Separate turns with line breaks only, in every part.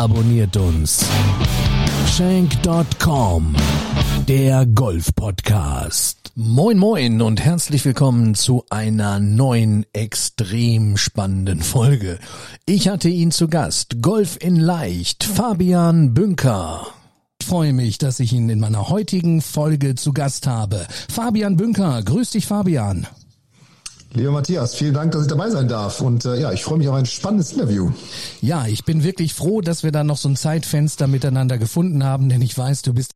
abonniert uns. Shank.com, der Golf-Podcast. Moin moin und herzlich willkommen zu einer neuen, extrem spannenden Folge. Ich hatte ihn zu Gast, Golf in Leicht, Fabian Bünker. Ich freue mich, dass ich ihn in meiner heutigen Folge zu Gast habe. Fabian Bünker, grüß dich Fabian.
Lieber Matthias, vielen Dank, dass ich dabei sein darf. Und äh, ja, ich freue mich auf ein spannendes Interview.
Ja, ich bin wirklich froh, dass wir da noch so ein Zeitfenster miteinander gefunden haben, denn ich weiß, du bist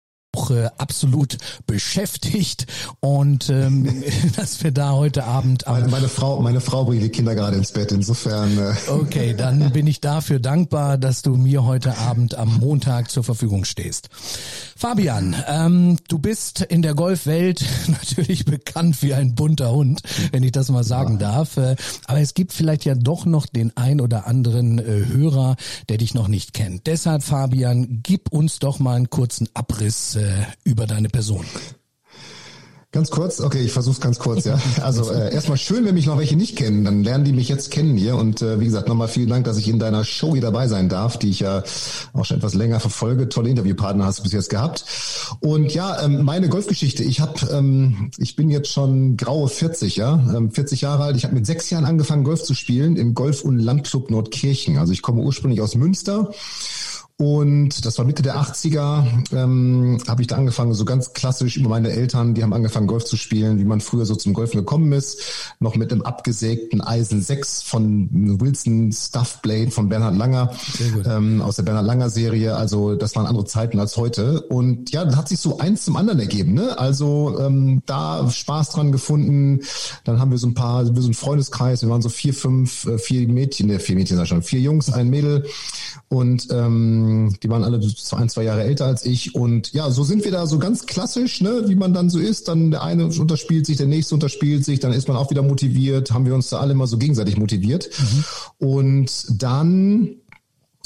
absolut beschäftigt und ähm, dass wir da heute Abend
meine, meine Frau meine Frau bringt die Kinder gerade ins Bett insofern äh.
okay dann bin ich dafür dankbar dass du mir heute Abend am Montag zur Verfügung stehst Fabian ähm, du bist in der Golfwelt natürlich bekannt wie ein bunter Hund wenn ich das mal sagen ja. darf äh, aber es gibt vielleicht ja doch noch den ein oder anderen äh, Hörer der dich noch nicht kennt deshalb Fabian gib uns doch mal einen kurzen Abriss äh, über deine Person.
Ganz kurz, okay, ich versuche es ganz kurz, ja. Also äh, erstmal schön, wenn mich noch welche nicht kennen, dann lernen die mich jetzt kennen hier. Und äh, wie gesagt, nochmal vielen Dank, dass ich in deiner Show hier dabei sein darf, die ich ja auch schon etwas länger verfolge. Tolle Interviewpartner hast du bis jetzt gehabt. Und ja, ähm, meine Golfgeschichte. Ich habe, ähm, ich bin jetzt schon graue 40, ja, ähm, 40 Jahre alt. Ich habe mit sechs Jahren angefangen, Golf zu spielen im Golf- und Landclub Nordkirchen. Also ich komme ursprünglich aus Münster und das war Mitte der 80er, ähm, habe ich da angefangen, so ganz klassisch über meine Eltern, die haben angefangen, Golf zu spielen, wie man früher so zum Golfen gekommen ist. Noch mit einem abgesägten Eisen 6 von Wilson Stuff Blade von Bernhard Langer, ähm, aus der Bernhard Langer Serie. Also das waren andere Zeiten als heute. Und ja, dann hat sich so eins zum anderen ergeben. Ne? Also ähm, da Spaß dran gefunden. Dann haben wir so ein paar, wir so ein Freundeskreis, wir waren so vier, fünf, äh, vier Mädchen, ne, vier Mädchen sag ich schon, vier Jungs, ein Mädel. Und ähm, ähm, die waren alle ein, zwei Jahre älter als ich. Und ja, so sind wir da so ganz klassisch, ne, wie man dann so ist. Dann der eine unterspielt sich, der nächste unterspielt sich, dann ist man auch wieder motiviert, haben wir uns da alle mal so gegenseitig motiviert. Mhm. Und dann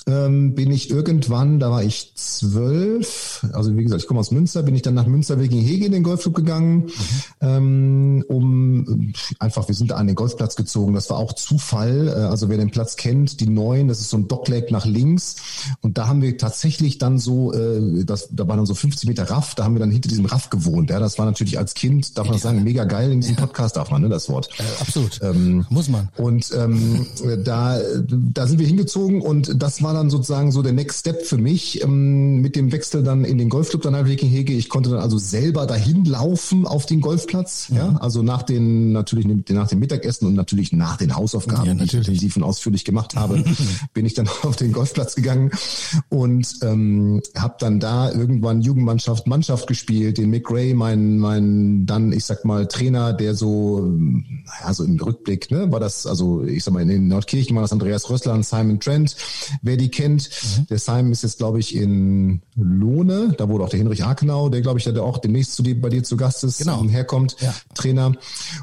ähm, bin ich irgendwann, da war ich zwölf, also wie gesagt, ich komme aus Münster, bin ich dann nach Münster wegen Hege in den Golfclub gegangen, mhm. ähm, um einfach, wir sind da an den Golfplatz gezogen, das war auch Zufall, äh, also wer den Platz kennt, die neuen, das ist so ein Dockleg nach links und da haben wir tatsächlich dann so, äh, das, da war dann so 50 Meter Raff, da haben wir dann hinter diesem Raff gewohnt, ja, das war natürlich als Kind, darf man ja. sagen, mega geil, in diesem. Podcast darf man, ne, das Wort.
Äh, absolut, ähm, muss man.
Und ähm, da, da sind wir hingezogen und das war dann sozusagen so der Next Step für mich ähm, mit dem Wechsel dann in den Golfclub dann halt Hege. Ich konnte dann also selber dahin laufen auf den Golfplatz. Mhm. Ja, also nach den natürlich nach dem Mittagessen und natürlich nach den Hausaufgaben, ja, die ich intensiv und ausführlich gemacht habe, bin ich dann auf den Golfplatz gegangen und ähm, habe dann da irgendwann Jugendmannschaft, Mannschaft gespielt. Den Mick Ray, mein mein dann ich sag mal Trainer, der so naja so im Rückblick ne, war das also ich sag mal in den Nordkirchen war das Andreas Rössler und Simon Trent. Wer die kennt. Mhm. Der Simon ist jetzt, glaube ich, in Lohne. Da wurde auch der Hinrich Akenau, der, glaube ich, der auch demnächst zu dir, bei dir zu Gast ist,
genau.
herkommt, ja. Trainer.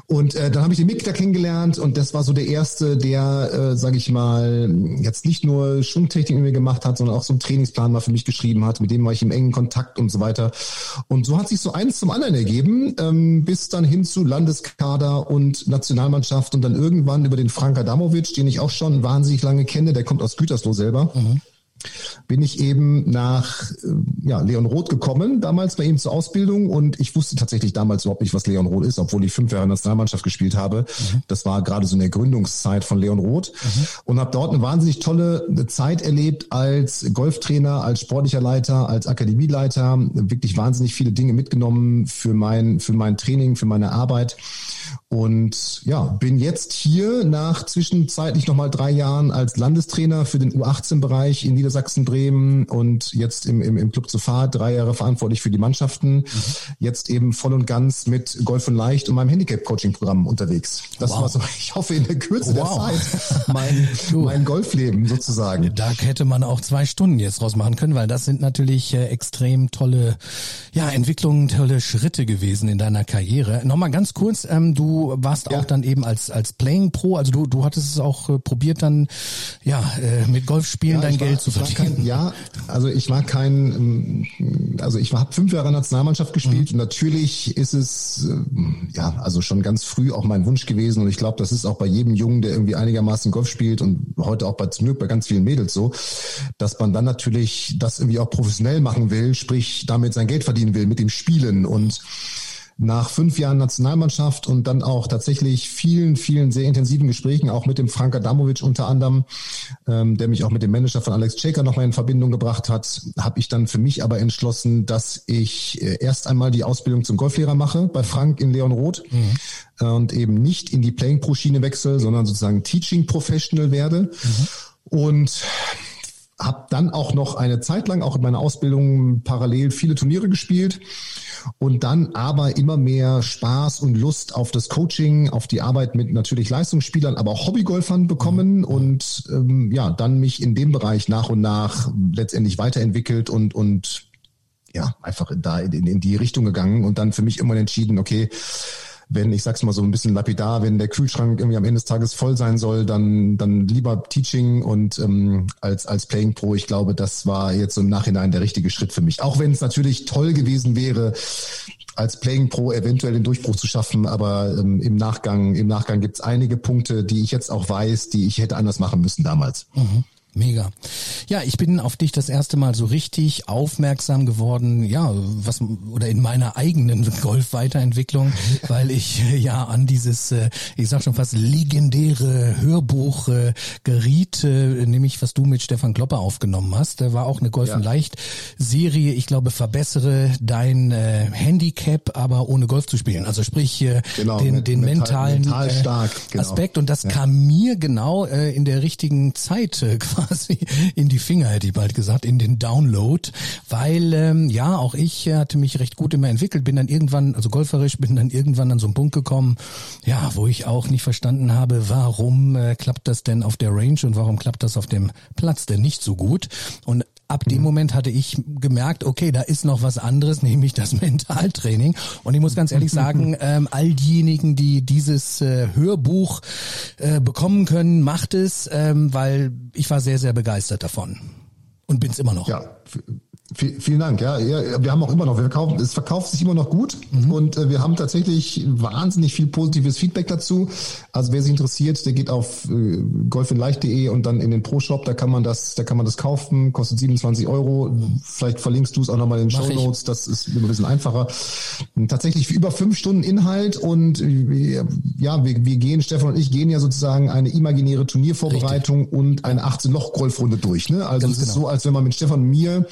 Und äh, dann habe ich den Mick da kennengelernt und das war so der erste, der, äh, sage ich mal, jetzt nicht nur Schwungtechnik mit mir gemacht hat, sondern auch so einen Trainingsplan mal für mich geschrieben hat. Mit dem war ich im engen Kontakt und so weiter. Und so hat sich so eins zum anderen ergeben, ähm, bis dann hin zu Landeskader und Nationalmannschaft und dann irgendwann über den Frank Adamovic, den ich auch schon wahnsinnig lange kenne, der kommt aus Gütersloh selber. Mhm bin ich eben nach äh, ja, Leon Roth gekommen, damals bei ihm zur Ausbildung. Und ich wusste tatsächlich damals überhaupt nicht, was Leon Roth ist, obwohl ich fünf Jahre in der Nationalmannschaft gespielt habe. Mhm. Das war gerade so in der Gründungszeit von Leon Roth. Mhm. Und habe dort eine wahnsinnig tolle Zeit erlebt als Golftrainer, als sportlicher Leiter, als Akademieleiter. Wirklich wahnsinnig viele Dinge mitgenommen für mein, für mein Training, für meine Arbeit. Und ja, bin jetzt hier nach zwischenzeitlich nochmal drei Jahren als Landestrainer für den U18-Bereich in Niedersachsen Bremen und jetzt im, im, im Club zu Fahr, drei Jahre verantwortlich für die Mannschaften, mhm. jetzt eben voll und ganz mit Golf und Leicht und meinem Handicap-Coaching-Programm unterwegs. Das wow. war so, ich hoffe, in der Kürze wow. der Zeit mein, mein Golfleben sozusagen.
Da hätte man auch zwei Stunden jetzt draus machen können, weil das sind natürlich äh, extrem tolle ja, Entwicklungen, tolle Schritte gewesen in deiner Karriere. Nochmal ganz kurz, ähm, du warst ja. auch dann eben als, als Playing Pro, also du, du hattest es auch äh, probiert dann ja äh, mit Golfspielen ja, dein Geld war, zu verdienen.
Ja, also ich war kein, ähm, also ich habe fünf Jahre Nationalmannschaft gespielt mhm. und natürlich ist es äh, ja also schon ganz früh auch mein Wunsch gewesen und ich glaube, das ist auch bei jedem Jungen, der irgendwie einigermaßen Golf spielt und heute auch bei zum Glück bei ganz vielen Mädels so, dass man dann natürlich das irgendwie auch professionell machen will, sprich damit sein Geld verdienen will mit dem Spielen und nach fünf Jahren Nationalmannschaft und dann auch tatsächlich vielen, vielen sehr intensiven Gesprächen, auch mit dem Frank Adamovic unter anderem, ähm, der mich auch mit dem Manager von Alex Checker nochmal in Verbindung gebracht hat, habe ich dann für mich aber entschlossen, dass ich äh, erst einmal die Ausbildung zum Golflehrer mache bei Frank in Leon Roth mhm. und eben nicht in die Playing Pro Schiene wechsle, sondern sozusagen Teaching Professional werde. Mhm. Und habe dann auch noch eine Zeit lang auch in meiner Ausbildung parallel viele Turniere gespielt und dann aber immer mehr Spaß und Lust auf das Coaching, auf die Arbeit mit natürlich Leistungsspielern, aber auch Hobbygolfern bekommen mhm. und ähm, ja, dann mich in dem Bereich nach und nach letztendlich weiterentwickelt und und ja, einfach da in, in die Richtung gegangen und dann für mich immer entschieden, okay, wenn, ich sag's mal so ein bisschen lapidar, wenn der Kühlschrank irgendwie am Ende des Tages voll sein soll, dann, dann lieber Teaching und ähm, als, als Playing Pro. Ich glaube, das war jetzt so im Nachhinein der richtige Schritt für mich. Auch wenn es natürlich toll gewesen wäre, als Playing Pro eventuell den Durchbruch zu schaffen, aber ähm, im Nachgang, im Nachgang gibt's einige Punkte, die ich jetzt auch weiß, die ich hätte anders machen müssen damals.
Mhm. Mega. Ja, ich bin auf dich das erste Mal so richtig aufmerksam geworden, ja, was oder in meiner eigenen Golf-Weiterentwicklung, weil ich ja an dieses, äh, ich sag schon fast legendäre Hörbuch äh, geriet, äh, nämlich was du mit Stefan Klopper aufgenommen hast. Da war auch eine Golf ja. Leicht Serie. Ich glaube, verbessere dein Handicap, aber ohne Golf zu spielen. Also sprich genau, den, den mental, mentalen mental stark, genau. Aspekt. Und das ja. kam mir genau in der richtigen Zeit quasi quasi in die Finger, hätte ich bald gesagt, in den Download, weil ähm, ja, auch ich hatte mich recht gut immer entwickelt, bin dann irgendwann, also golferisch, bin dann irgendwann an so einen Punkt gekommen, ja, wo ich auch nicht verstanden habe, warum äh, klappt das denn auf der Range und warum klappt das auf dem Platz denn nicht so gut? Und ab dem mhm. Moment hatte ich gemerkt, okay, da ist noch was anderes, nämlich das Mentaltraining. Und ich muss ganz ehrlich sagen, ähm, all diejenigen, die dieses äh, Hörbuch äh, bekommen können, macht es, ähm, weil ich war sehr, sehr begeistert davon. Und bin's immer noch.
Ja, Vielen Dank. Ja, wir haben auch immer noch, wir verkaufen, es verkauft sich immer noch gut mhm. und äh, wir haben tatsächlich wahnsinnig viel positives Feedback dazu. Also wer sich interessiert, der geht auf äh, golfinleicht.de und dann in den Pro Shop, da kann man das, da kann man das kaufen, kostet 27 Euro. Vielleicht verlinkst du es auch nochmal in den Show Notes, das ist ein bisschen einfacher. Tatsächlich über fünf Stunden Inhalt und äh, ja, wir, wir gehen, Stefan und ich gehen ja sozusagen eine imaginäre Turniervorbereitung Richtig. und eine 18-Loch-Golfrunde durch. Ne? Also Ganz es ist genau. so, als wenn man mit Stefan und mir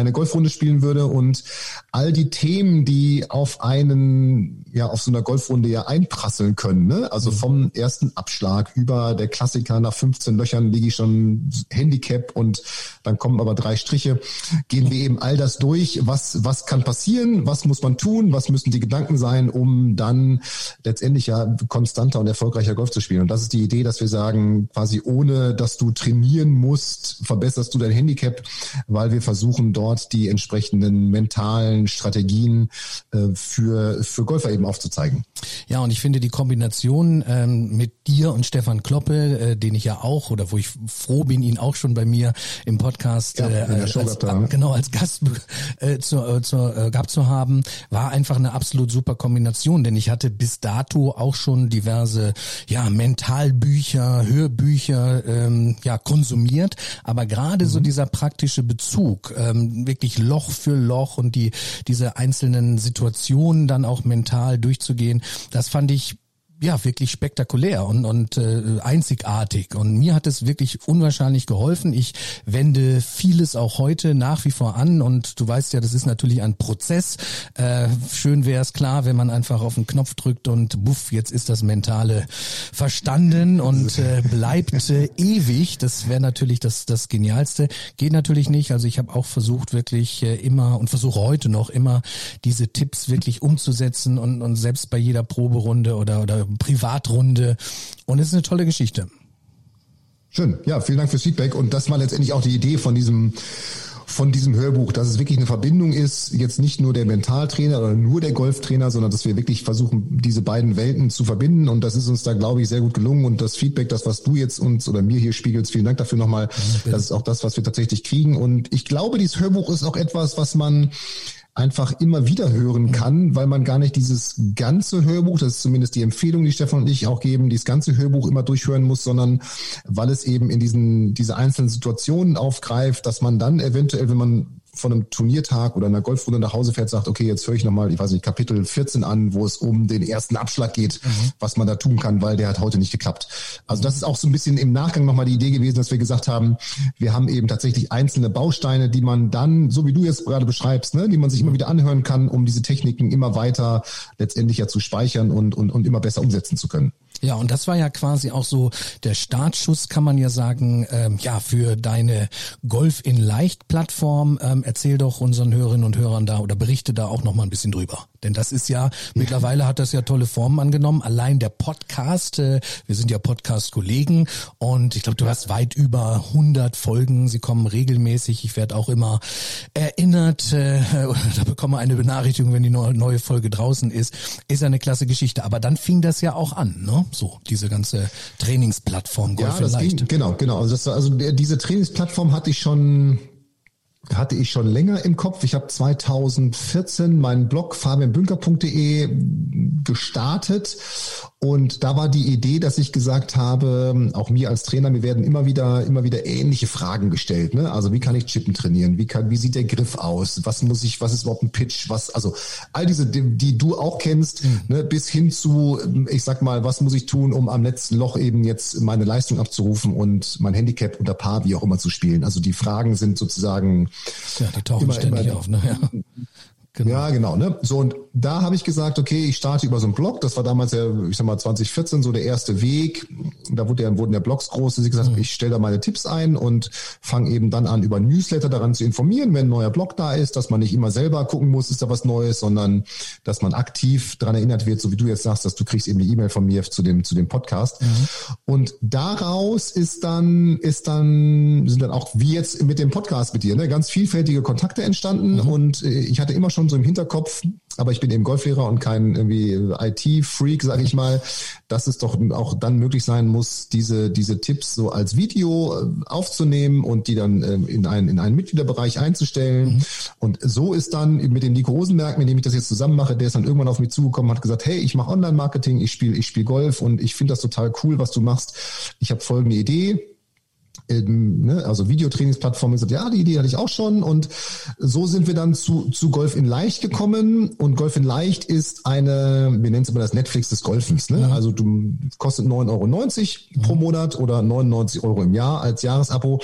eine Golfrunde spielen würde und all die Themen, die auf einen, ja, auf so einer Golfrunde ja einprasseln können, ne? Also mhm. vom ersten Abschlag über der Klassiker nach 15 Löchern liege ich schon Handicap und dann kommen aber drei Striche, gehen wir eben all das durch. Was, was kann passieren? Was muss man tun? Was müssen die Gedanken sein, um dann letztendlich ja konstanter und erfolgreicher Golf zu spielen? Und das ist die Idee, dass wir sagen, quasi ohne, dass du trainieren musst, verbesserst du dein Handicap, weil wir versuchen dort die entsprechenden mentalen Strategien äh, für, für Golfer eben aufzuzeigen.
Ja, und ich finde die Kombination ähm, mit dir und Stefan Kloppe, äh, den ich ja auch oder wo ich froh bin, ihn auch schon bei mir im Podcast ja, äh, als, ja. genau als Gast äh, zu, äh, zu, äh, gehabt zu haben, war einfach eine absolut super Kombination, denn ich hatte bis dato auch schon diverse ja Mentalbücher, Hörbücher ähm, ja konsumiert, aber gerade mhm. so dieser praktische Bezug, ähm, wirklich Loch für Loch und die diese einzelnen Situationen dann auch mental durchzugehen, das fand ich ja wirklich spektakulär und, und äh, einzigartig. Und mir hat es wirklich unwahrscheinlich geholfen. Ich wende vieles auch heute nach wie vor an und du weißt ja, das ist natürlich ein Prozess. Äh, schön wäre es klar, wenn man einfach auf den Knopf drückt und buff, jetzt ist das Mentale verstanden und äh, bleibt äh, ewig. Das wäre natürlich das, das Genialste. Geht natürlich nicht. Also ich habe auch versucht, wirklich äh, immer und versuche heute noch immer diese Tipps wirklich umzusetzen und, und selbst bei jeder Proberunde oder, oder Privatrunde. Und es ist eine tolle Geschichte.
Schön. Ja, vielen Dank fürs Feedback. Und das war letztendlich auch die Idee von diesem von diesem Hörbuch, dass es wirklich eine Verbindung ist, jetzt nicht nur der Mentaltrainer oder nur der Golftrainer, sondern dass wir wirklich versuchen, diese beiden Welten zu verbinden. Und das ist uns da, glaube ich, sehr gut gelungen. Und das Feedback, das, was du jetzt uns oder mir hier spiegelst, vielen Dank dafür nochmal. Das ist auch das, was wir tatsächlich kriegen. Und ich glaube, dieses Hörbuch ist auch etwas, was man einfach immer wieder hören kann, weil man gar nicht dieses ganze Hörbuch, das ist zumindest die Empfehlung, die Stefan und ich auch geben, dieses ganze Hörbuch immer durchhören muss, sondern weil es eben in diesen diese einzelnen Situationen aufgreift, dass man dann eventuell, wenn man von einem Turniertag oder einer Golfrunde nach Hause fährt, sagt, okay, jetzt höre ich nochmal, ich weiß nicht, Kapitel 14 an, wo es um den ersten Abschlag geht, mhm. was man da tun kann, weil der hat heute nicht geklappt. Also das ist auch so ein bisschen im Nachgang nochmal die Idee gewesen, dass wir gesagt haben, wir haben eben tatsächlich einzelne Bausteine, die man dann, so wie du jetzt gerade beschreibst, ne, die man sich immer wieder anhören kann, um diese Techniken immer weiter letztendlich ja zu speichern und, und, und immer besser umsetzen zu können.
Ja, und das war ja quasi auch so der Startschuss, kann man ja sagen, ähm, ja, für deine Golf in Leicht Plattform. Ähm, erzähl doch unseren Hörerinnen und Hörern da oder berichte da auch noch mal ein bisschen drüber. Denn das ist ja, ja. mittlerweile hat das ja tolle Formen angenommen. Allein der Podcast, äh, wir sind ja Podcast-Kollegen und ich glaube, du hast weit über 100 Folgen. Sie kommen regelmäßig. Ich werde auch immer erinnert, äh, da bekomme eine Benachrichtigung, wenn die neue Folge draußen ist. Ist eine klasse Geschichte. Aber dann fing das ja auch an, ne? So, diese ganze Trainingsplattform
Golf ja, das ging, genau, genau. Also, das, also diese Trainingsplattform hatte ich schon hatte ich schon länger im Kopf. Ich habe 2014 meinen Blog fabianbünker.de gestartet und da war die Idee, dass ich gesagt habe, auch mir als Trainer, mir werden immer wieder, immer wieder ähnliche Fragen gestellt. Ne? Also wie kann ich Chippen trainieren? Wie kann, wie sieht der Griff aus? Was muss ich, was ist überhaupt ein Pitch? Was, also all diese, die, die du auch kennst, mhm. ne, bis hin zu, ich sag mal, was muss ich tun, um am letzten Loch eben jetzt meine Leistung abzurufen und mein Handicap unter Paar, wie auch immer zu spielen. Also die Fragen sind sozusagen.
Ja, die tauchen immer, ständig immer, auf, ne? Ja.
Genau. Ja, genau. Ne? So und da habe ich gesagt, okay, ich starte über so einen Blog. Das war damals ja, ich sag mal 2014 so der erste Weg. Da wurde ja, wurden ja Blogs groß. Dass ich gesagt, mhm. ich stelle da meine Tipps ein und fange eben dann an über Newsletter daran zu informieren, wenn ein neuer Blog da ist, dass man nicht immer selber gucken muss, ist da was Neues, sondern dass man aktiv daran erinnert wird, so wie du jetzt sagst, dass du kriegst eben die E-Mail von mir zu dem zu dem Podcast. Mhm. Und daraus ist dann ist dann sind dann auch wie jetzt mit dem Podcast mit dir ne, ganz vielfältige Kontakte entstanden mhm. und äh, ich hatte immer schon schon so im Hinterkopf, aber ich bin eben Golflehrer und kein irgendwie IT-Freak, sage ich mal, dass es doch auch dann möglich sein muss, diese, diese Tipps so als Video äh, aufzunehmen und die dann ähm, in, einen, in einen Mitgliederbereich einzustellen. Mhm. Und so ist dann mit dem Nico Rosenberg, mit dem ich das jetzt zusammen mache, der ist dann irgendwann auf mich zugekommen, hat gesagt, hey, ich mache Online-Marketing, ich spiele ich spiel Golf und ich finde das total cool, was du machst. Ich habe folgende Idee ähm, ne, also Videotrainingsplattformen gesagt, ja, die Idee hatte ich auch schon und so sind wir dann zu, zu Golf in Leicht gekommen und Golf in Leicht ist eine, wir nennen es immer das Netflix des Golfens, ne? Ja. also du kostet 9,90 Euro ja. pro Monat oder 99 Euro im Jahr als Jahresabo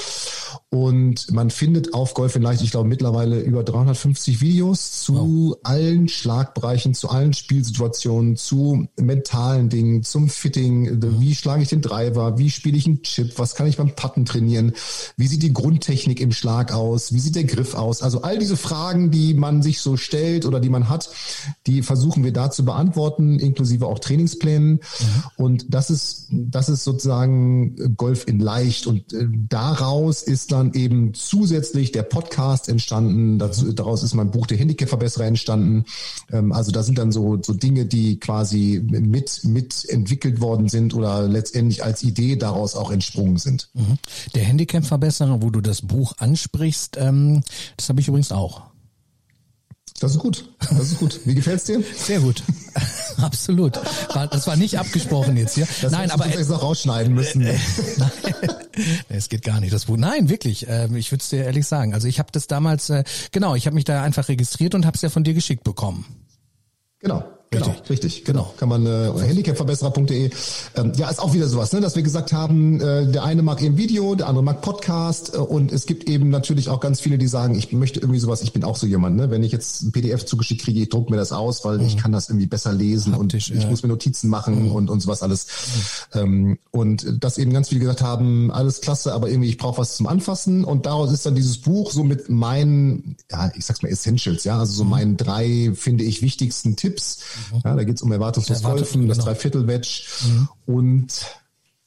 und man findet auf Golf in Leicht, ich glaube mittlerweile über 350 Videos zu wow. allen Schlagbereichen, zu allen Spielsituationen, zu mentalen Dingen, zum Fitting, mhm. wie schlage ich den Driver, wie spiele ich einen Chip, was kann ich beim Putten trainieren? Wie sieht die Grundtechnik im Schlag aus? Wie sieht der Griff aus? Also all diese Fragen, die man sich so stellt oder die man hat, die versuchen wir da zu beantworten, inklusive auch Trainingsplänen. Mhm. Und das ist, das ist sozusagen Golf in leicht. Und äh, daraus ist dann eben zusätzlich der Podcast entstanden. Dazu, daraus ist mein Buch Der Handicap-Verbesserer entstanden. Ähm, also da sind dann so, so Dinge, die quasi mit, mit entwickelt worden sind oder letztendlich als Idee daraus auch entsprungen sind.
Mhm. Der Handicap-Verbesserer, wo du das Buch ansprichst, ähm, das habe ich übrigens auch.
Das ist gut. Das ist gut. Wie gefällt's dir?
Sehr gut. Absolut. Das war nicht abgesprochen jetzt hier.
Das Nein, aber jetzt noch rausschneiden müssen. Äh,
nein, es geht gar nicht. Das. Nein, wirklich. Äh, ich würde es dir ehrlich sagen. Also ich habe das damals, äh, genau, ich habe mich da einfach registriert und habe es ja von dir geschickt bekommen.
Genau. Genau, richtig, richtig genau. Kann man äh, handicapverbesserer.de. Ähm, ja, ist auch wieder sowas, ne, dass wir gesagt haben, äh, der eine mag eben Video, der andere mag Podcast äh, und es gibt eben natürlich auch ganz viele, die sagen, ich möchte irgendwie sowas, ich bin auch so jemand, ne, wenn ich jetzt ein PDF zugeschickt kriege, ich druck mir das aus, weil mhm. ich kann das irgendwie besser lesen Haptisch, und ich ja. muss mir Notizen machen mhm. und und sowas alles. Mhm. Ähm, und dass eben ganz viele gesagt haben, alles klasse, aber irgendwie ich brauche was zum Anfassen und daraus ist dann dieses Buch so mit meinen, ja, ich sag's mal Essentials, ja, also so mhm. meinen drei, finde ich, wichtigsten Tipps. Mhm. Ja, da geht's um erwartungslos Golfen, genau. das Dreiviertel-Wedge mhm. und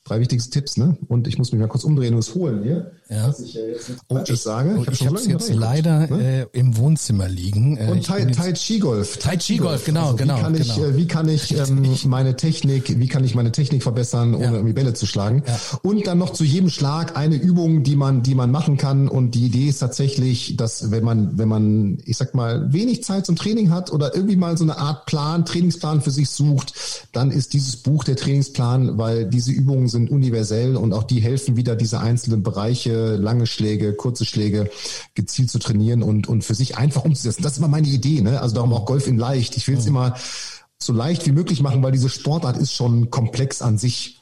drei wichtigste Tipps, ne? Und ich muss mich mal kurz umdrehen und es holen hier. Ja. Was ich ja jetzt nicht oh, ich,
sage. Oh, ich habe es jetzt leider ne? äh, im Wohnzimmer liegen.
Äh, und Tai, tai Chi Golf.
Tai Chi Golf, genau,
also,
genau.
Wie kann
genau.
ich, äh, wie kann ich ähm, meine Technik, wie kann ich meine Technik verbessern, ohne ja. irgendwie Bälle zu schlagen? Ja. Und dann noch zu jedem Schlag eine Übung, die man, die man machen kann. Und die Idee ist tatsächlich, dass wenn man, wenn man, ich sag mal, wenig Zeit zum Training hat oder irgendwie mal so eine Art Plan, Trainingsplan für sich sucht, dann ist dieses Buch der Trainingsplan, weil diese Übungen sind universell und auch die helfen wieder diese einzelnen Bereiche, lange Schläge, kurze Schläge gezielt zu trainieren und, und für sich einfach umzusetzen. Das ist immer meine Idee, ne? Also darum auch Golf in leicht. Ich will es immer so leicht wie möglich machen, weil diese Sportart ist schon komplex an sich.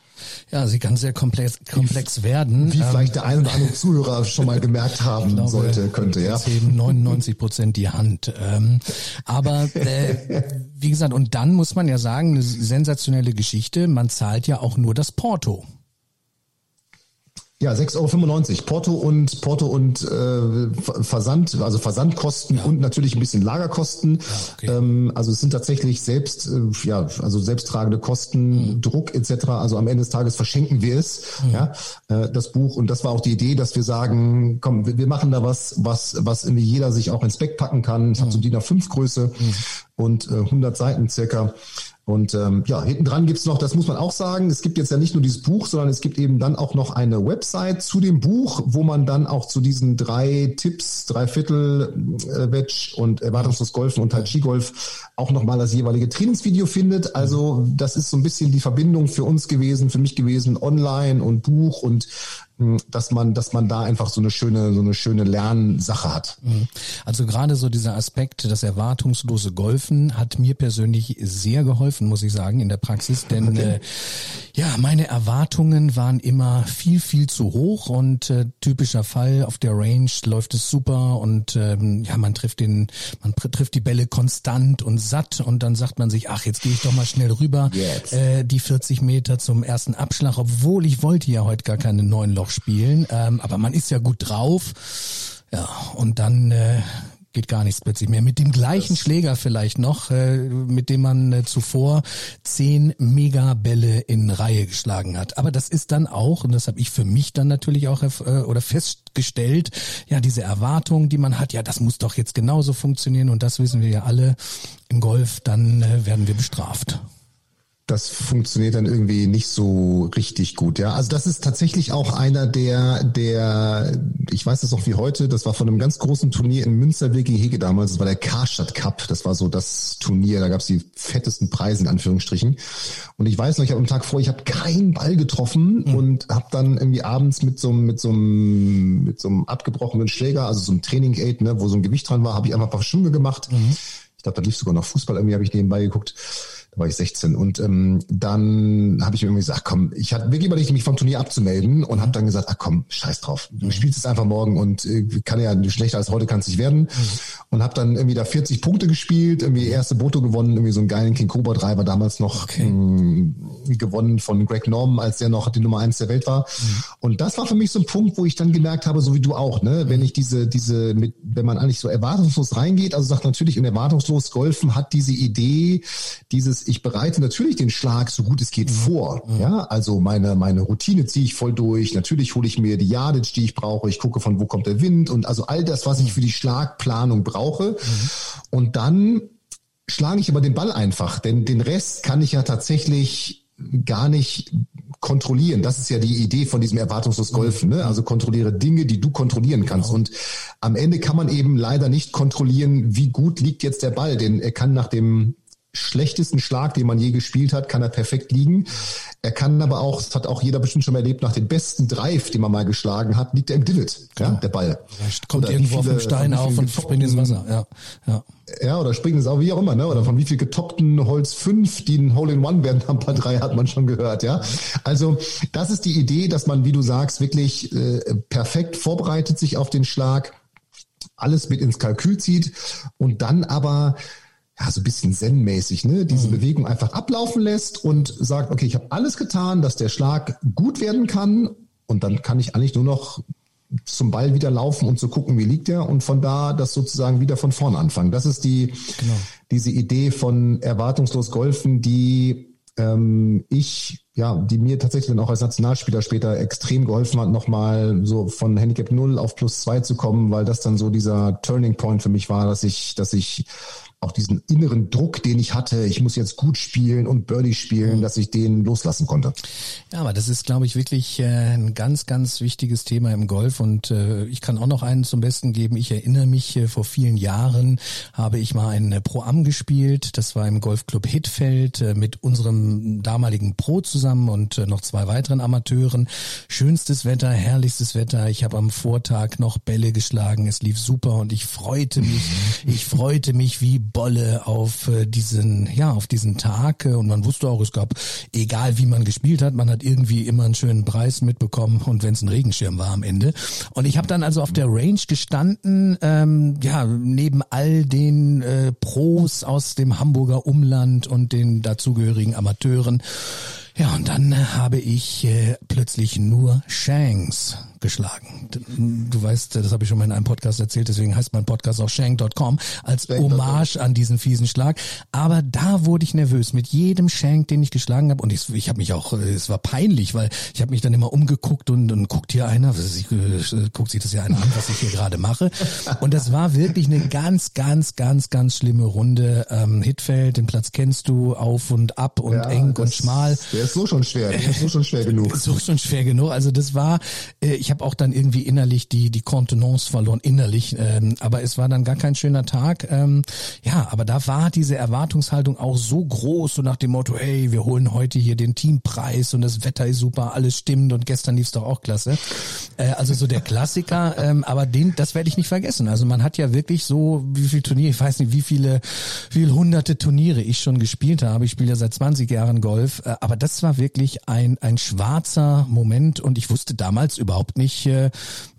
Ja, sie kann sehr komplex, komplex werden.
Wie vielleicht der ein oder andere Zuhörer schon mal gemerkt haben glaube, sollte, könnte, ja.
Eben 99 Prozent die Hand. Ähm, aber äh, wie gesagt, und dann muss man ja sagen, eine sensationelle Geschichte. Man zahlt ja auch nur das Porto.
Ja, 6,95 Euro. Porto und Porto und äh, Versand, also Versandkosten ja. und natürlich ein bisschen Lagerkosten. Ja, okay. ähm, also es sind tatsächlich selbst, äh, ja, also selbsttragende Kosten, mhm. Druck etc. Also am Ende des Tages verschenken wir es, mhm. ja, äh, das Buch. Und das war auch die Idee, dass wir sagen, komm, wir, wir machen da was, was, was irgendwie jeder sich auch ins Back packen kann. Es mhm. hat so DIN A5 Größe mhm. und äh, 100 Seiten circa. Und ähm, ja, hinten dran gibt's noch, das muss man auch sagen, es gibt jetzt ja nicht nur dieses Buch, sondern es gibt eben dann auch noch eine Website zu dem Buch, wo man dann auch zu diesen drei Tipps, drei Viertel äh, Wedge und erwartungslos Golfen und Tai Chi Golf auch nochmal das jeweilige Trainingsvideo findet. Also das ist so ein bisschen die Verbindung für uns gewesen, für mich gewesen, online und Buch und dass man, dass man da einfach so eine schöne, so eine schöne Lernsache hat. Mhm.
Also gerade so dieser Aspekt, das erwartungslose Golfen hat mir persönlich sehr geholfen, muss ich sagen, in der Praxis, denn okay. äh, ja, meine Erwartungen waren immer viel, viel zu hoch und äh, typischer Fall auf der Range läuft es super und ähm, ja, man trifft den, man trifft die Bälle konstant und satt und dann sagt man sich, ach, jetzt gehe ich doch mal schnell rüber, äh, die 40 Meter zum ersten Abschlag, obwohl ich wollte ja heute gar keine neuen Loch spielen, ähm, aber man ist ja gut drauf. Ja, und dann äh, geht gar nichts plötzlich mehr. Mit dem gleichen das Schläger vielleicht noch, äh, mit dem man äh, zuvor zehn Megabälle in Reihe geschlagen hat. Aber das ist dann auch, und das habe ich für mich dann natürlich auch äh, oder festgestellt, ja, diese Erwartung, die man hat, ja, das muss doch jetzt genauso funktionieren und das wissen wir ja alle im Golf, dann äh, werden wir bestraft
das funktioniert dann irgendwie nicht so richtig gut. Ja, also das ist tatsächlich auch einer der, der, ich weiß das noch wie heute, das war von einem ganz großen Turnier in Münsterweg gegen Hege damals, das war der Karstadt Cup, das war so das Turnier, da gab es die fettesten Preise in Anführungsstrichen. Und ich weiß noch, ich habe am Tag vor, ich habe keinen Ball getroffen mhm. und habe dann irgendwie abends mit so, mit so einem, mit so einem abgebrochenen Schläger, also so einem Training Aid, ne, wo so ein Gewicht dran war, habe ich einfach ein paar Schwünge gemacht. Mhm. Ich glaube, da lief sogar noch Fußball irgendwie, habe ich nebenbei geguckt war ich 16. Und ähm, dann habe ich mir irgendwie gesagt, komm, ich hatte wirklich überlegt, mich vom Turnier abzumelden und habe dann gesagt, ach komm, scheiß drauf. Du spielst es einfach morgen und äh, kann ja schlechter als heute kann es nicht werden. Und habe dann irgendwie da 40 Punkte gespielt, irgendwie erste Boto gewonnen, irgendwie so einen geilen King Cobra Driver damals noch okay. ähm, gewonnen von Greg Norman, als der noch die Nummer eins der Welt war. Mhm. Und das war für mich so ein Punkt, wo ich dann gemerkt habe, so wie du auch, ne, wenn ich diese, diese, mit, wenn man eigentlich so erwartungslos reingeht, also sagt natürlich, in erwartungslos Golfen hat diese Idee, dieses ich bereite natürlich den Schlag so gut es geht mhm. vor. Mhm. Ja, also meine, meine Routine ziehe ich voll durch. Natürlich hole ich mir die Yardage, die ich brauche. Ich gucke von wo kommt der Wind und also all das, was ich für die Schlagplanung brauche. Mhm. Und dann schlage ich aber den Ball einfach, denn den Rest kann ich ja tatsächlich gar nicht kontrollieren. Das ist ja die Idee von diesem erwartungslos Golfen. Ne? Also kontrolliere Dinge, die du kontrollieren kannst. Genau. Und am Ende kann man eben leider nicht kontrollieren, wie gut liegt jetzt der Ball, denn er kann nach dem schlechtesten Schlag, den man je gespielt hat, kann er perfekt liegen. Er kann aber auch, das hat auch jeder bestimmt schon mal erlebt, nach dem besten Drive, den man mal geschlagen hat, liegt er im Divot, ja, der Ball.
Vielleicht kommt oder irgendwo viele, auf dem Stein auf und springt ins Wasser, ja, ja.
Ja, oder springen ins auch wie auch immer, ne? Oder von wie viel getoppten Holz 5, die ein Hole in One werden am Paar 3, hat man schon gehört, ja. Also, das ist die Idee, dass man, wie du sagst, wirklich äh, perfekt vorbereitet sich auf den Schlag, alles mit ins Kalkül zieht und dann aber ja, so ein bisschen zen-mäßig, ne, diese mhm. Bewegung einfach ablaufen lässt und sagt, okay, ich habe alles getan, dass der Schlag gut werden kann und dann kann ich eigentlich nur noch zum Ball wieder laufen und zu gucken, wie liegt er und von da das sozusagen wieder von vorne anfangen. Das ist die, genau. diese Idee von erwartungslos Golfen, die ähm, ich, ja, die mir tatsächlich dann auch als Nationalspieler später extrem geholfen hat, nochmal so von Handicap 0 auf plus 2 zu kommen, weil das dann so dieser Turning Point für mich war, dass ich, dass ich auch diesen inneren Druck, den ich hatte, ich muss jetzt gut spielen und Birdie spielen, dass ich den loslassen konnte.
Ja, aber das ist, glaube ich, wirklich äh, ein ganz, ganz wichtiges Thema im Golf und äh, ich kann auch noch einen zum Besten geben. Ich erinnere mich, äh, vor vielen Jahren habe ich mal ein Pro-Am gespielt. Das war im Golfclub Hitfeld mit unserem damaligen Pro zusammen und noch zwei weiteren Amateuren. Schönstes Wetter, herrlichstes Wetter. Ich habe am Vortag noch Bälle geschlagen. Es lief super und ich freute mich. Ich freute mich wie Bolle auf äh, diesen, ja, auf diesen Tag. Äh, und man wusste auch, es gab, egal wie man gespielt hat, man hat irgendwie immer einen schönen Preis mitbekommen und wenn es ein Regenschirm war am Ende. Und ich habe dann also auf der Range gestanden, ähm, ja, neben all den äh, Pros aus dem Hamburger Umland und den dazugehörigen Amateuren. Ja, und dann habe ich äh, plötzlich nur Shanks geschlagen. Du weißt, das habe ich schon mal in einem Podcast erzählt, deswegen heißt mein Podcast auch Shank.com als Hommage an diesen fiesen Schlag. Aber da wurde ich nervös mit jedem Shank, den ich geschlagen habe. Und ich, ich habe mich auch, es war peinlich, weil ich habe mich dann immer umgeguckt und, und guckt hier einer, ich, äh, guckt sich das ja einer an, was ich hier gerade mache. Und das war wirklich eine ganz, ganz, ganz, ganz schlimme Runde. Ähm, Hitfeld, den Platz kennst du, auf und ab und ja, eng und schmal.
Der ist so schon schwer, der ist so schon schwer genug.
So schon schwer genug. Also das war, äh, ich habe auch dann irgendwie innerlich die die Kontenance verloren innerlich, ähm, aber es war dann gar kein schöner Tag. Ähm, ja, aber da war diese Erwartungshaltung auch so groß, so nach dem Motto, hey, wir holen heute hier den Teampreis und das Wetter ist super, alles stimmt und gestern lief's doch auch klasse. Äh, also so der Klassiker, ähm, aber den, das werde ich nicht vergessen. Also man hat ja wirklich so, wie viel Turniere, ich weiß nicht, wie viele, wie viele hunderte Turniere ich schon gespielt habe. Ich spiele ja seit 20 Jahren Golf, äh, aber das war wirklich ein ein schwarzer Moment und ich wusste damals überhaupt nicht, äh,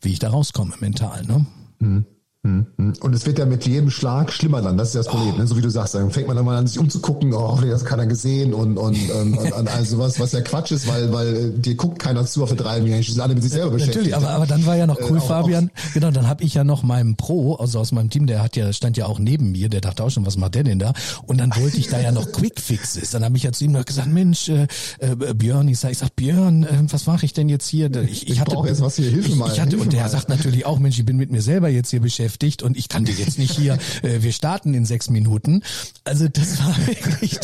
wie ich da rauskomme mental. Ne?
Mhm. Mhm. Und es wird ja mit jedem Schlag schlimmer dann, das ist das Problem, oh. ne? so wie du sagst, dann fängt man dann mal an, sich umzugucken, oh, das kann er gesehen und, und, und, und, und all sowas, was ja Quatsch ist, weil, weil äh, dir guckt keiner zu auf drei Menschen, sind alle mit sich selber beschäftigt.
Natürlich, aber, aber dann war ja noch äh, cool, äh, auch, Fabian, auch, genau, dann habe ich ja noch meinem Pro, also aus meinem Team, der hat ja, stand ja auch neben mir, der dachte auch schon, was macht der denn da? Und dann wollte ich da ja noch Quick Fixes, dann habe ich ja zu ihm noch gesagt, Mensch, äh, äh, Björn, ich sag, ich sag, Björn, äh, was mache ich denn jetzt hier? Ich,
ich, ich hatte, jetzt was hier, Hilfe mal.
Ich hatte,
Hilfe
und der mal. sagt natürlich auch, Mensch, ich bin mit mir selber jetzt hier beschäftigt und ich kann dir jetzt nicht hier, äh, wir starten in sechs Minuten. Also das war wirklich,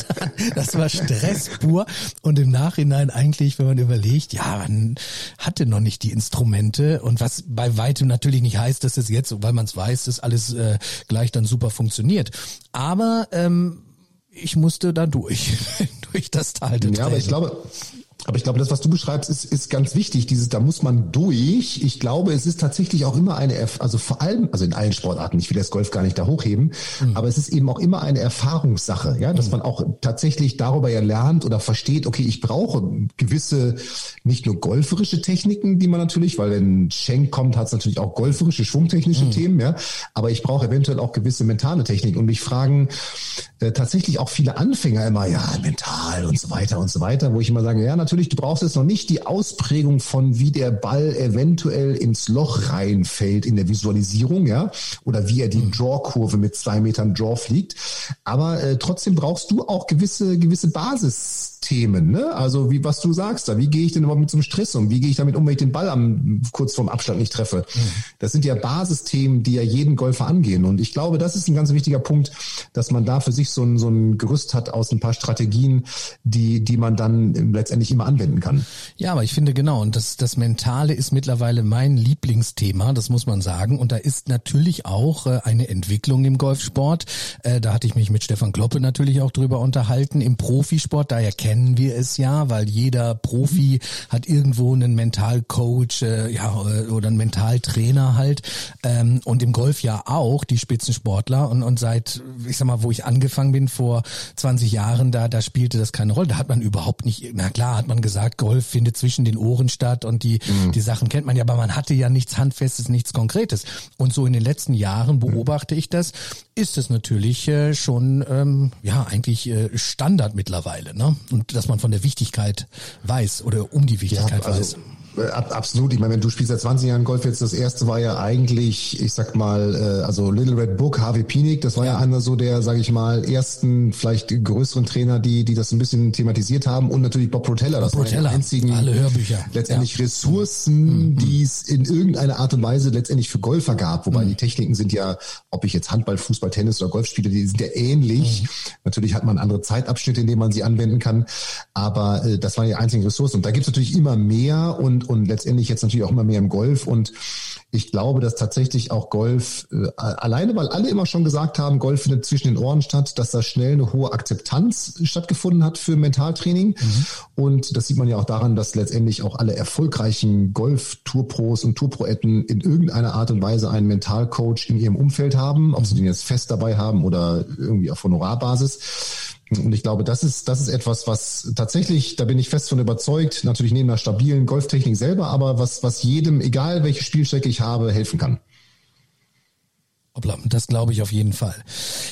das war Stress pur. Und im Nachhinein eigentlich, wenn man überlegt, ja, man hatte noch nicht die Instrumente und was bei weitem natürlich nicht heißt, dass es jetzt, weil man es weiß, dass alles äh, gleich dann super funktioniert. Aber ähm, ich musste da durch, durch das Tal.
Ja, aber ich glaube, aber ich glaube, das, was du beschreibst, ist, ist ganz wichtig. Dieses, da muss man durch. Ich glaube, es ist tatsächlich auch immer eine, also vor allem, also in allen Sportarten, ich will das Golf gar nicht da hochheben, mhm. aber es ist eben auch immer eine Erfahrungssache, ja, dass mhm. man auch tatsächlich darüber ja lernt oder versteht, okay, ich brauche gewisse, nicht nur golferische Techniken, die man natürlich, weil wenn Schenk kommt, hat es natürlich auch golferische, schwungtechnische mhm. Themen, ja, aber ich brauche eventuell auch gewisse mentale Techniken und mich fragen äh, tatsächlich auch viele Anfänger immer, ja, mental und so weiter und so weiter, wo ich immer sage, ja, natürlich natürlich, du brauchst jetzt noch nicht die Ausprägung von, wie der Ball eventuell ins Loch reinfällt in der Visualisierung, ja, oder wie er die hm. Draw-Kurve mit zwei Metern Draw fliegt. Aber äh, trotzdem brauchst du auch gewisse, gewisse Basis Themen, ne? Also wie was du sagst da, wie gehe ich denn überhaupt mit so einem Stress um? Wie gehe ich damit um, wenn ich den Ball am kurz vorm Abstand nicht treffe? Mhm. Das sind ja Basisthemen, die ja jeden Golfer angehen. Und ich glaube, das ist ein ganz wichtiger Punkt, dass man da für sich so ein, so ein Gerüst hat aus ein paar Strategien, die, die man dann letztendlich immer anwenden kann.
Ja, aber ich finde genau, und das, das Mentale ist mittlerweile mein Lieblingsthema, das muss man sagen. Und da ist natürlich auch äh, eine Entwicklung im Golfsport. Äh, da hatte ich mich mit Stefan Kloppe natürlich auch drüber unterhalten. Im Profisport, daher kennen wir es ja, weil jeder Profi hat irgendwo einen Mentalcoach äh, ja, oder einen Mentaltrainer halt. Ähm, und im Golf ja auch, die Spitzensportler. Und, und seit, ich sag mal, wo ich angefangen bin vor 20 Jahren, da, da spielte das keine Rolle. Da hat man überhaupt nicht, na klar hat man gesagt, Golf findet zwischen den Ohren statt und die, mhm. die Sachen kennt man ja, aber man hatte ja nichts Handfestes, nichts Konkretes. Und so in den letzten Jahren beobachte ich das, ist es natürlich äh, schon ähm, ja eigentlich äh, Standard mittlerweile, ne? Und dass man von der Wichtigkeit weiß oder um die Wichtigkeit ja, also, weiß.
Äh, absolut. Ich meine, wenn du spielst seit 20 Jahren Golf jetzt, das erste war ja eigentlich, ich sag mal, äh, also Little Red Book, Harvey Pienig, das war ja, ja einer so der, sage ich mal, ersten, vielleicht größeren Trainer, die, die das ein bisschen thematisiert haben und natürlich Bob Rotella, das
Rotella,
waren die einzigen
alle Hörbücher.
letztendlich ja. Ressourcen, mhm. die es in irgendeiner Art und Weise letztendlich für Golfer gab, wobei mhm. die Techniken sind ja, ob ich jetzt Handball, Fußball, Tennis oder Golf spiele, die sind ja ähnlich. Mhm. Natürlich hat man andere Zeitabschnitte, in denen man sie anwenden kann, aber äh, das waren die einzigen Ressourcen. Und da gibt es natürlich immer mehr und, und letztendlich jetzt natürlich auch immer mehr im Golf. Und ich glaube, dass tatsächlich auch Golf, äh, alleine weil alle immer schon gesagt haben, Golf findet zwischen den Ohren statt, dass da schnell eine hohe Akzeptanz stattgefunden hat für Mentaltraining. Mhm. Und das sieht man ja auch daran, dass letztendlich auch alle erfolgreichen Golf-Tourpros und Tourproetten in irgendeiner Art und Weise einen Mentalcoach in ihrem Umfeld haben, ob sie den jetzt fest dabei haben oder irgendwie auf Honorarbasis. Und ich glaube, das ist, das ist etwas, was tatsächlich, da bin ich fest von überzeugt, natürlich neben einer stabilen Golftechnik selber, aber was, was jedem, egal welche Spielstrecke ich habe, helfen kann.
Das glaube ich auf jeden Fall.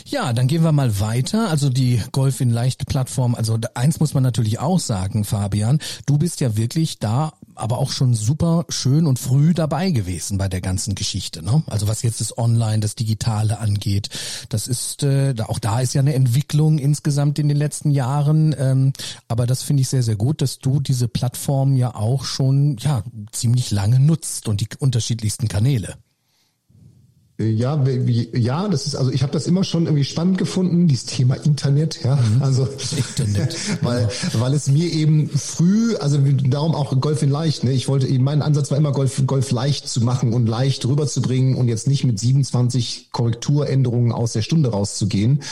Ja, dann gehen wir mal weiter. Also die Golf in leichte Plattform. Also eins muss man natürlich auch sagen, Fabian. Du bist ja wirklich da, aber auch schon super schön und früh dabei gewesen bei der ganzen Geschichte. Ne? Also was jetzt das Online, das Digitale angeht. Das ist, äh, auch da ist ja eine Entwicklung insgesamt in den letzten Jahren. Ähm, aber das finde ich sehr, sehr gut, dass du diese Plattform ja auch schon ja ziemlich lange nutzt und die unterschiedlichsten Kanäle.
Ja, ja, das ist also ich habe das immer schon irgendwie spannend gefunden, dieses Thema Internet, ja, mhm. also Internet, weil weil es mir eben früh, also darum auch Golf in leicht, ne? Ich wollte eben mein Ansatz war immer Golf Golf leicht zu machen und leicht rüberzubringen und jetzt nicht mit 27 Korrekturänderungen aus der Stunde rauszugehen,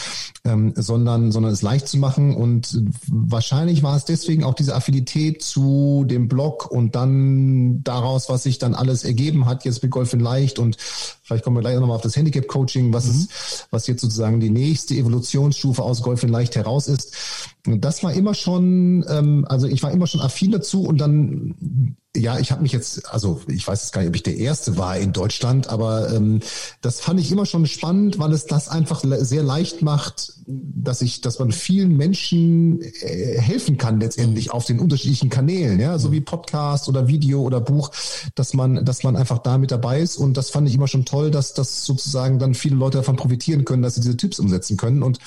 ähm, sondern sondern es leicht zu machen und wahrscheinlich war es deswegen auch diese Affinität zu dem Blog und dann daraus, was sich dann alles ergeben hat jetzt mit Golf in leicht und Vielleicht kommen wir gleich nochmal auf das Handicap-Coaching, was mhm. ist, was jetzt sozusagen die nächste Evolutionsstufe aus Golf in Leicht heraus ist. Das war immer schon, ähm, also ich war immer schon affin dazu und dann, ja, ich habe mich jetzt, also ich weiß jetzt gar nicht, ob ich der Erste war in Deutschland, aber ähm, das fand ich immer schon spannend, weil es das einfach sehr leicht macht, dass ich, dass man vielen Menschen äh, helfen kann letztendlich auf den unterschiedlichen Kanälen, ja, so wie Podcast oder Video oder Buch, dass man, dass man einfach da mit dabei ist und das fand ich immer schon toll, dass das sozusagen dann viele Leute davon profitieren können, dass sie diese Tipps umsetzen können und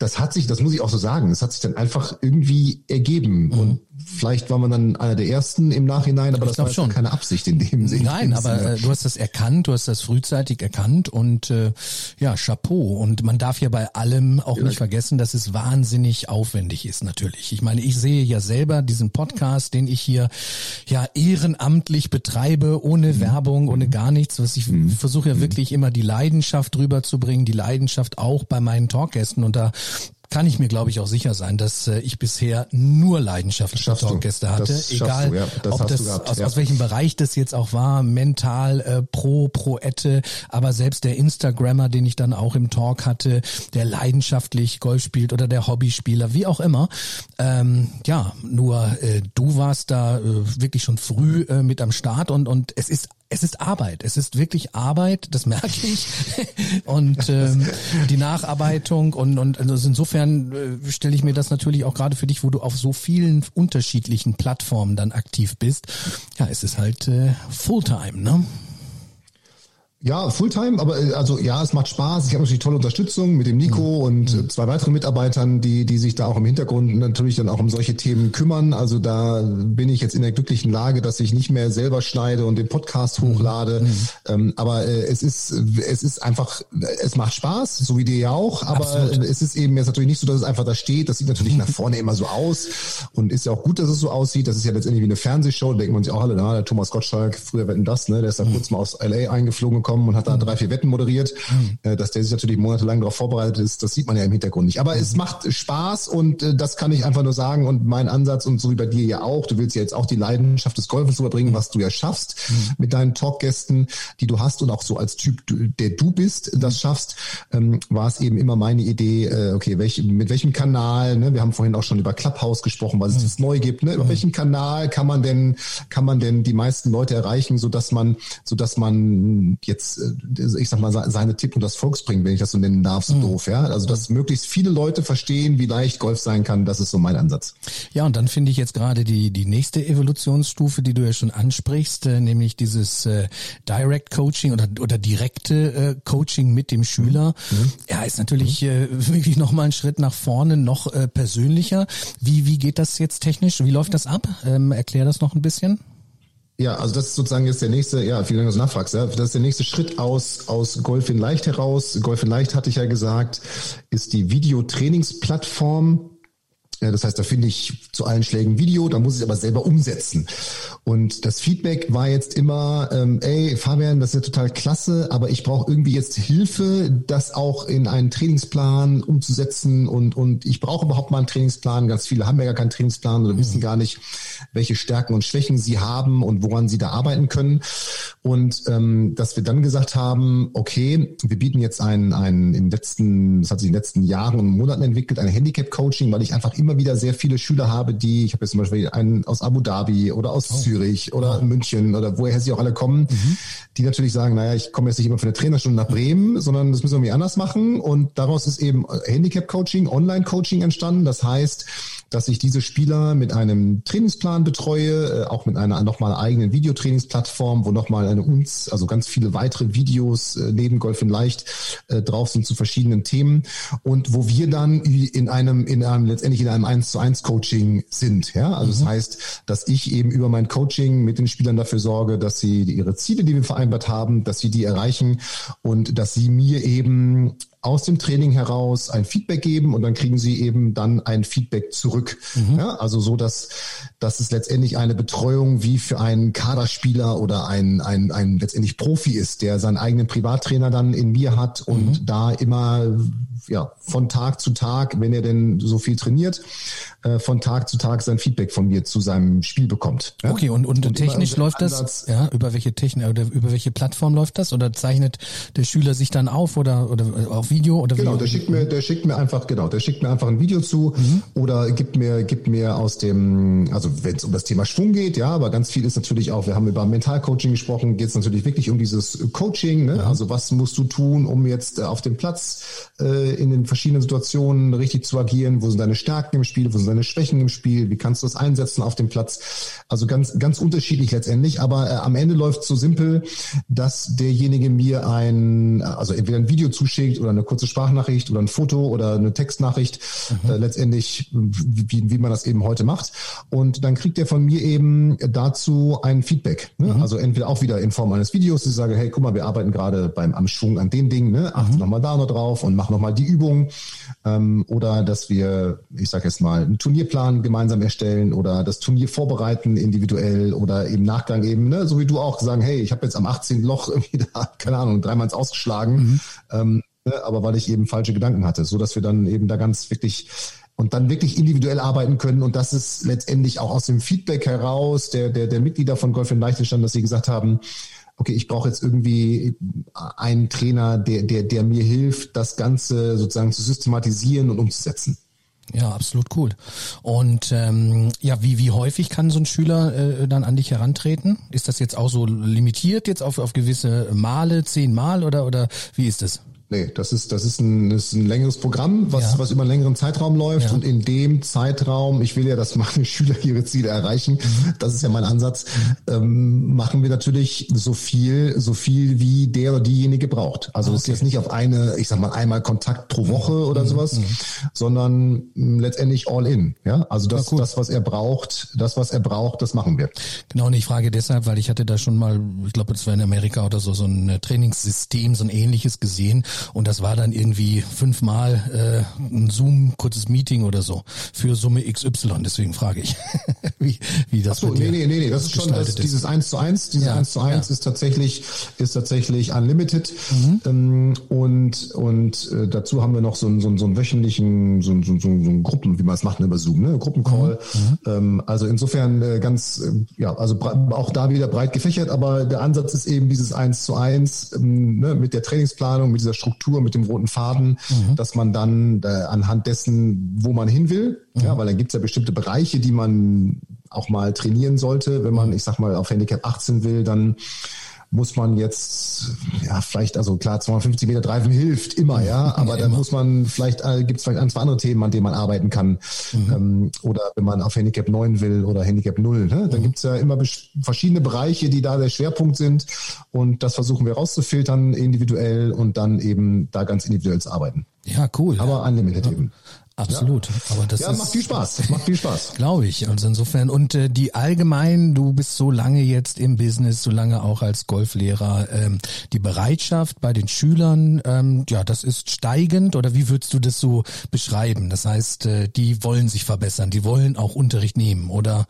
das hat sich, das muss ich auch so sagen, das hat sich dann einfach irgendwie ergeben. Mhm. Und vielleicht war man dann einer der ersten im Nachhinein, aber, aber das war schon keine Absicht in dem Sinne.
Nein, aber äh, du hast das erkannt, du hast das frühzeitig erkannt und äh, ja, Chapeau. Und man darf ja bei allem auch ja. nicht vergessen, dass es wahnsinnig aufwendig ist, natürlich. Ich meine, ich sehe ja selber diesen Podcast, den ich hier ja ehrenamtlich betreibe, ohne mhm. Werbung, ohne mhm. gar nichts. Was ich mhm. versuche ja mhm. wirklich immer die Leidenschaft rüberzubringen, die Leidenschaft auch bei meinen Talkgästen. Und da kann ich mir, glaube ich, auch sicher sein, dass äh, ich bisher nur leidenschaftliche Talkgäste hatte. Das Egal, du, ja. das ob das gehabt, aus, ja. aus welchem Bereich das jetzt auch war, mental, äh, pro, pro Ette, aber selbst der Instagrammer, den ich dann auch im Talk hatte, der leidenschaftlich Golf spielt oder der Hobbyspieler, wie auch immer. Ähm, ja, nur äh, du warst da äh, wirklich schon früh äh, mit am Start und, und es ist es ist Arbeit. Es ist wirklich Arbeit, das merke ich. und ähm, die Nacharbeitung und, und also insofern äh, stelle ich mir das natürlich auch gerade für dich, wo du auf so vielen unterschiedlichen Plattformen dann aktiv bist. Ja, es ist halt äh, Fulltime, ne?
Ja, Fulltime, aber äh, also ja, es macht Spaß. Ich habe natürlich tolle Unterstützung mit dem Nico mhm. und mhm. zwei weitere Mitarbeitern, die die sich da auch im Hintergrund natürlich dann auch um solche Themen kümmern. Also da bin ich jetzt in der glücklichen Lage, dass ich nicht mehr selber schneide und den Podcast mhm. hochlade. Mhm. Ähm, aber äh, es ist es ist einfach, es macht Spaß, so wie dir ja auch. Aber Absolut. es ist eben jetzt natürlich nicht so, dass es einfach da steht. Das sieht natürlich nach vorne immer so aus und ist ja auch gut, dass es so aussieht. Das ist ja letztendlich wie eine Fernsehshow. Da denkt man sich auch alle, na, der Thomas Gottschalk, früher wetten das, ne, der ist da mhm. kurz mal aus LA eingeflogen gekommen und hat da drei, vier Wetten moderiert. Mhm. Dass der sich natürlich monatelang darauf vorbereitet ist, das sieht man ja im Hintergrund nicht. Aber mhm. es macht Spaß und äh, das kann ich einfach nur sagen. Und mein Ansatz und so wie bei dir ja auch, du willst ja jetzt auch die Leidenschaft des Golfens überbringen, was du ja schaffst mhm. mit deinen Talkgästen, die du hast und auch so als Typ, der du bist, das schaffst, ähm, war es eben immer meine Idee, äh, okay, welch, mit welchem Kanal, ne? wir haben vorhin auch schon über Clubhouse gesprochen, was es das neu gibt, ne? über welchen Kanal kann man denn, kann man denn die meisten Leute erreichen, so dass man, so dass man jetzt, äh, ich sag mal, seine Tipp und das Volks bringen, wenn ich das so nennen darf, so mhm. doof, ja. Also dass möglichst viele Leute verstehen, wie leicht Golf sein kann, das ist so mein Ansatz.
Ja, und dann finde ich jetzt gerade die, die nächste Evolutionsstufe, die du ja schon ansprichst, äh, nämlich dieses äh, Direct Coaching oder, oder direkte äh, Coaching mit dem Schüler. Mhm. mhm. Ja, ist natürlich äh, wirklich nochmal ein Schritt nach vorne, noch äh, persönlicher. Wie, wie geht das jetzt technisch? Wie läuft das ab? Ähm, erklär das noch ein bisschen.
Ja, also das ist sozusagen jetzt der nächste, ja, vielen Dank, dass du nachfragst. Ja. Das ist der nächste Schritt aus, aus Golf in Leicht heraus. Golf in Leicht, hatte ich ja gesagt, ist die Videotrainingsplattform das heißt, da finde ich zu allen Schlägen Video, da muss ich aber selber umsetzen. Und das Feedback war jetzt immer, ähm, ey, Fabian, das ist ja total klasse, aber ich brauche irgendwie jetzt Hilfe, das auch in einen Trainingsplan umzusetzen und, und ich brauche überhaupt mal einen Trainingsplan. Ganz viele haben ja gar keinen Trainingsplan oder wissen mhm. gar nicht, welche Stärken und Schwächen sie haben und woran sie da arbeiten können. Und ähm, dass wir dann gesagt haben, okay, wir bieten jetzt ein, ein in den letzten, das hat sich in den letzten Jahren und Monaten entwickelt, ein Handicap-Coaching, weil ich einfach immer wieder sehr viele Schüler habe, die, ich habe jetzt zum Beispiel einen aus Abu Dhabi oder aus oh. Zürich oder. München oder woher sie auch alle kommen, mhm. die natürlich sagen, naja, ich komme jetzt nicht immer für eine Trainerstunde nach Bremen, sondern das müssen wir irgendwie anders machen. Und daraus ist eben Handicap-Coaching, Online-Coaching entstanden. Das heißt, dass ich diese Spieler mit einem Trainingsplan betreue, äh, auch mit einer nochmal eigenen Videotrainingsplattform, wo nochmal eine uns, also ganz viele weitere Videos äh, neben Golf in Leicht äh, drauf sind zu verschiedenen Themen und wo wir dann in einem, in einem, letztendlich in einem 1 zu 1 Coaching sind. Ja, also mhm. das heißt, dass ich eben über mein Coaching mit den Spielern dafür sorge, dass sie ihre Ziele, die wir vereinbart haben, dass sie die erreichen und dass sie mir eben aus dem Training heraus ein Feedback geben und dann kriegen sie eben dann ein Feedback zurück. Mhm. Ja, also so, dass, dass es letztendlich eine Betreuung wie für einen Kaderspieler oder ein, ein, ein letztendlich Profi ist, der seinen eigenen Privattrainer dann in mir hat und mhm. da immer ja, von Tag zu Tag, wenn er denn so viel trainiert, äh, von Tag zu Tag sein Feedback von mir zu seinem Spiel bekommt.
Ja? Okay, und, und, und technisch läuft das, ja, über welche Technik oder über welche Plattform läuft das? Oder zeichnet der Schüler sich dann auf oder, oder auf Video oder
Genau, der schickt mir, der schickt mir einfach, genau, der schickt mir einfach ein Video zu mhm. oder gibt mir, gibt mir aus dem, also wenn es um das Thema Schwung geht, ja, aber ganz viel ist natürlich auch, wir haben über Mentalcoaching gesprochen, geht es natürlich wirklich um dieses Coaching, ne? Ja. also was musst du tun, um jetzt auf dem Platz äh, in den verschiedenen Situationen richtig zu agieren, wo sind deine Stärken im Spiel, wo sind deine Schwächen im Spiel, wie kannst du das einsetzen auf dem Platz, also ganz, ganz unterschiedlich letztendlich, aber äh, am Ende läuft es so simpel, dass derjenige mir ein, also entweder ein Video zuschickt oder eine kurze Sprachnachricht oder ein Foto oder eine Textnachricht, mhm. äh, letztendlich, wie, wie man das eben heute macht. Und dann kriegt er von mir eben dazu ein Feedback. Ne? Mhm. Also entweder auch wieder in Form eines Videos, ich sage, hey, guck mal, wir arbeiten gerade beim am Schwung an dem Ding, ne? achte mhm. nochmal da noch drauf und mach nochmal die Übung. Ähm, oder dass wir, ich sage jetzt mal, Turnierplan gemeinsam erstellen oder das Turnier vorbereiten individuell oder im Nachgang eben, ne? so wie du auch sagen, hey, ich habe jetzt am 18. Loch irgendwie da, keine Ahnung, dreimal ausgeschlagen. Mhm. Ähm, Ne, aber weil ich eben falsche Gedanken hatte, so dass wir dann eben da ganz wirklich und dann wirklich individuell arbeiten können. Und das ist letztendlich auch aus dem Feedback heraus der, der, der Mitglieder von Golf in Leichtenstand, dass sie gesagt haben, okay, ich brauche jetzt irgendwie einen Trainer, der, der, der mir hilft, das Ganze sozusagen zu systematisieren und umzusetzen.
Ja, absolut cool. Und ähm, ja, wie, wie häufig kann so ein Schüler äh, dann an dich herantreten? Ist das jetzt auch so limitiert jetzt auf, auf gewisse Male, zehn Mal oder, oder wie ist das?
Nee, das ist, das ist ein, das ist ein längeres Programm, was, ja. was über einen längeren Zeitraum läuft. Ja. Und in dem Zeitraum, ich will ja, dass meine Schüler ihre Ziele erreichen, mhm. das ist ja mein Ansatz, mhm. ähm, machen wir natürlich so viel, so viel wie der oder diejenige braucht. Also es okay. ist jetzt nicht auf eine, ich sag mal, einmal Kontakt pro Woche mhm. oder sowas, mhm. sondern mh, mm, letztendlich all in. Ja, also das, ja, das, was er braucht, das, was er braucht, das machen wir.
Genau, und ich frage deshalb, weil ich hatte da schon mal, ich glaube, das war in Amerika oder so, so ein äh, Trainingssystem, so ein ähnliches gesehen und das war dann irgendwie fünfmal äh, ein Zoom, kurzes Meeting oder so für Summe XY. Deswegen frage ich, wie, wie das
Ach so, nee, nee, nee, nee, das ist schon das, dieses eins zu eins. Dieses eins zu eins ist tatsächlich ist tatsächlich unlimited mhm. ähm, und und äh, dazu haben wir noch so einen so, einen, so einen wöchentlichen so, einen, so, so, so einen Gruppen, wie man es macht ne, über Zoom, ne, Gruppencall. Mhm. mhm. Ähm, also insofern äh, ganz äh, ja, also auch da wieder breit gefächert, aber der Ansatz ist eben dieses eins zu eins ähm, ne, mit der Trainingsplanung, mit dieser Struktur, mit dem roten Faden, mhm. dass man dann äh, anhand dessen, wo man hin will, mhm. ja, weil dann gibt es ja bestimmte Bereiche, die man auch mal trainieren sollte. Wenn man, ich sag mal, auf Handicap 18 will, dann muss man jetzt, ja, vielleicht, also klar, 250 Meter Driven hilft immer, ja, aber ja, dann muss man vielleicht, äh, gibt es vielleicht ein, zwei andere Themen, an denen man arbeiten kann. Mhm. Ähm, oder wenn man auf Handicap 9 will oder Handicap 0, ne? dann mhm. gibt es ja immer verschiedene Bereiche, die da der Schwerpunkt sind. Und das versuchen wir rauszufiltern individuell und dann eben da ganz individuell zu arbeiten.
Ja, cool.
Aber unlimited ja. eben.
Absolut. Ja.
Aber das ja, ist, macht viel Spaß. Macht viel Spaß.
Glaube ich. Also insofern. Und äh, die allgemein, du bist so lange jetzt im Business, so lange auch als Golflehrer, ähm, die Bereitschaft bei den Schülern, ähm, ja, das ist steigend oder wie würdest du das so beschreiben? Das heißt, äh, die wollen sich verbessern, die wollen auch Unterricht nehmen oder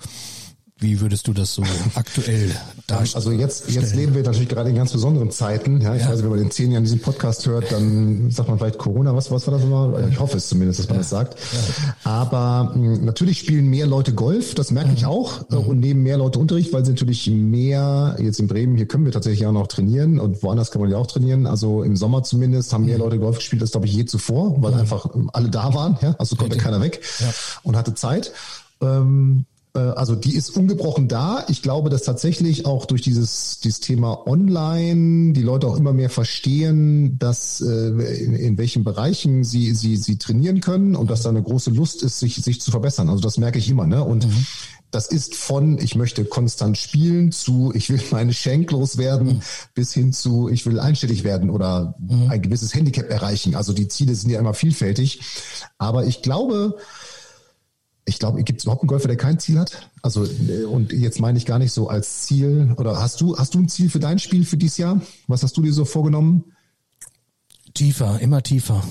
wie würdest du das so aktuell darstellen?
Also jetzt, jetzt leben wir natürlich gerade in ganz besonderen Zeiten. Ja, ich ja. weiß, wenn man in zehn Jahren diesen Podcast hört, dann sagt man vielleicht Corona. Was, was war das nochmal? Ich hoffe es zumindest, dass man ja. das sagt. Ja. Aber mh, hm, natürlich spielen mehr Leute Golf. Das merke mhm. ich auch. Mhm. Und nehmen mehr Leute Unterricht, weil sie natürlich mehr, jetzt in Bremen, hier können wir tatsächlich auch noch trainieren und woanders kann man ja auch trainieren. Also im Sommer zumindest haben mehr mhm. Leute Golf gespielt als, glaube ich, je zuvor, weil mhm. einfach alle da waren. Ja? Also konnte keiner weg und hatte Zeit. Ähm, äh, also die ist ungebrochen da. Ich glaube, dass tatsächlich auch durch dieses, dieses Thema Online die Leute auch immer mehr verstehen, dass äh, in, in welchen Bereichen sie, sie, sie trainieren können und dass da eine große Lust ist, sich, sich zu verbessern. Also das merke ich immer. Ne? Und mhm. das ist von, ich möchte konstant spielen zu, ich will meine Schenk loswerden, mhm. bis hin zu, ich will einstellig werden oder mhm. ein gewisses Handicap erreichen. Also die Ziele sind ja immer vielfältig. Aber ich glaube, ich glaube, gibt es überhaupt einen Golfer, der kein Ziel hat? Also, äh, und jetzt meine ich gar nicht so als Ziel. Oder hast du, hast du ein Ziel für dein Spiel für dieses Jahr? Was hast du dir so vorgenommen?
Tiefer, immer tiefer.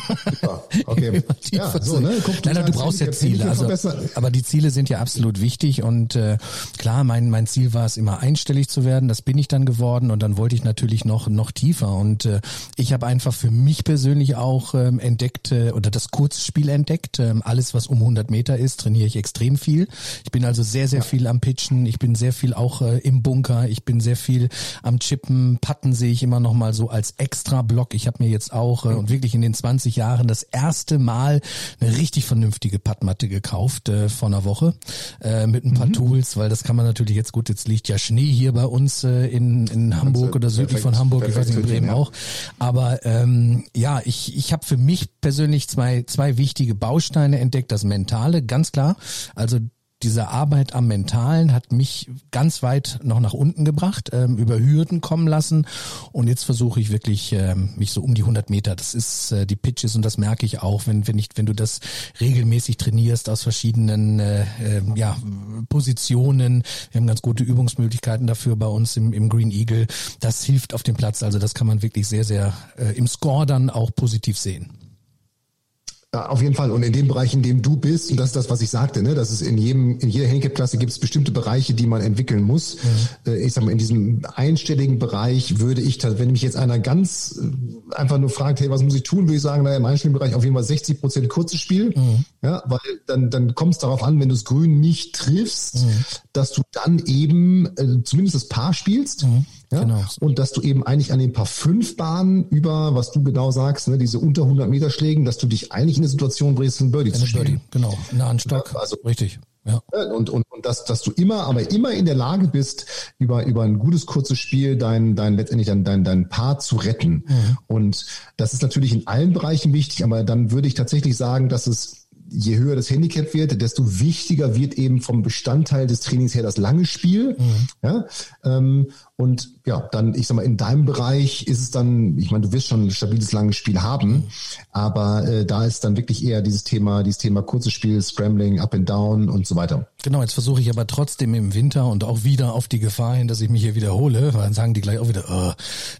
Okay.
ja, so, ne? Guck, du, Nein, du brauchst ja Ziele. Also, aber die Ziele sind ja absolut wichtig und äh, klar, mein mein Ziel war es immer einstellig zu werden. Das bin ich dann geworden und dann wollte ich natürlich noch noch tiefer und äh, ich habe einfach für mich persönlich auch ähm, entdeckt äh, oder das Kurzspiel entdeckt. Ähm, alles was um 100 Meter ist, trainiere ich extrem viel. Ich bin also sehr sehr ja. viel am Pitchen. Ich bin sehr viel auch äh, im Bunker. Ich bin sehr viel am Chippen. Patten sehe ich immer noch mal so als extra Block. Ich habe mir jetzt auch äh, und wirklich in den 20 Jahren das erste Mal eine richtig vernünftige Padmatte gekauft äh, vor einer Woche äh, mit ein paar mhm. Tools, weil das kann man natürlich jetzt gut, jetzt liegt ja Schnee hier bei uns äh, in, in Hamburg oder südlich perfekt, von Hamburg, ich weiß nicht, in Bremen ja. auch. Aber ähm, ja, ich, ich habe für mich persönlich zwei, zwei wichtige Bausteine entdeckt. Das Mentale, ganz klar. Also diese Arbeit am Mentalen hat mich ganz weit noch nach unten gebracht, ähm, über Hürden kommen lassen und jetzt versuche ich wirklich ähm, mich so um die 100 Meter. Das ist äh, die Pitches und das merke ich auch, wenn wenn ich wenn du das regelmäßig trainierst aus verschiedenen äh, äh, ja Positionen. Wir haben ganz gute Übungsmöglichkeiten dafür bei uns im, im Green Eagle. Das hilft auf dem Platz. Also das kann man wirklich sehr sehr äh, im Score dann auch positiv sehen.
Ja, auf jeden Fall. Und in dem Bereich, in dem du bist, und das ist das, was ich sagte, ne, dass es in jedem, in jeder Handicap-Klasse gibt es bestimmte Bereiche, die man entwickeln muss. Mhm. Ich sag mal, in diesem einstelligen Bereich würde ich, wenn mich jetzt einer ganz äh, einfach nur fragt, hey, was muss ich tun, würde ich sagen, naja, im einstelligen Bereich auf jeden Fall 60 Prozent kurzes Spiel. Mhm. Ja, weil dann, dann kommt es darauf an, wenn du das Grün nicht triffst, mhm. dass du dann eben äh, zumindest das Paar spielst. Mhm. Ja? Genau. Und dass du eben eigentlich an den paar fünf Bahnen über, was du genau sagst, ne, diese unter 100 Meter Schlägen, dass du dich eigentlich in eine Situation bringst, ein Birdie eine zu spielen. Birdie,
genau. Nah an Stock. Ja, also, Richtig.
Ja. Und, und, und dass, dass du immer, aber immer in der Lage bist, über, über ein gutes, kurzes Spiel dein, dein letztendlich dein, dein, dein Paar zu retten. Mhm. Und das ist natürlich in allen Bereichen wichtig, aber dann würde ich tatsächlich sagen, dass es je höher das Handicap wird, desto wichtiger wird eben vom Bestandteil des Trainings her das lange Spiel. Mhm. Ja, ähm, und ja, dann, ich sag mal, in deinem Bereich ist es dann, ich meine, du wirst schon ein stabiles langes Spiel haben, aber äh, da ist dann wirklich eher dieses Thema, dieses Thema kurzes Spiel, Scrambling, Up and Down und so weiter.
Genau, jetzt versuche ich aber trotzdem im Winter und auch wieder auf die Gefahr hin, dass ich mich hier wiederhole, weil dann sagen die gleich auch wieder, oh,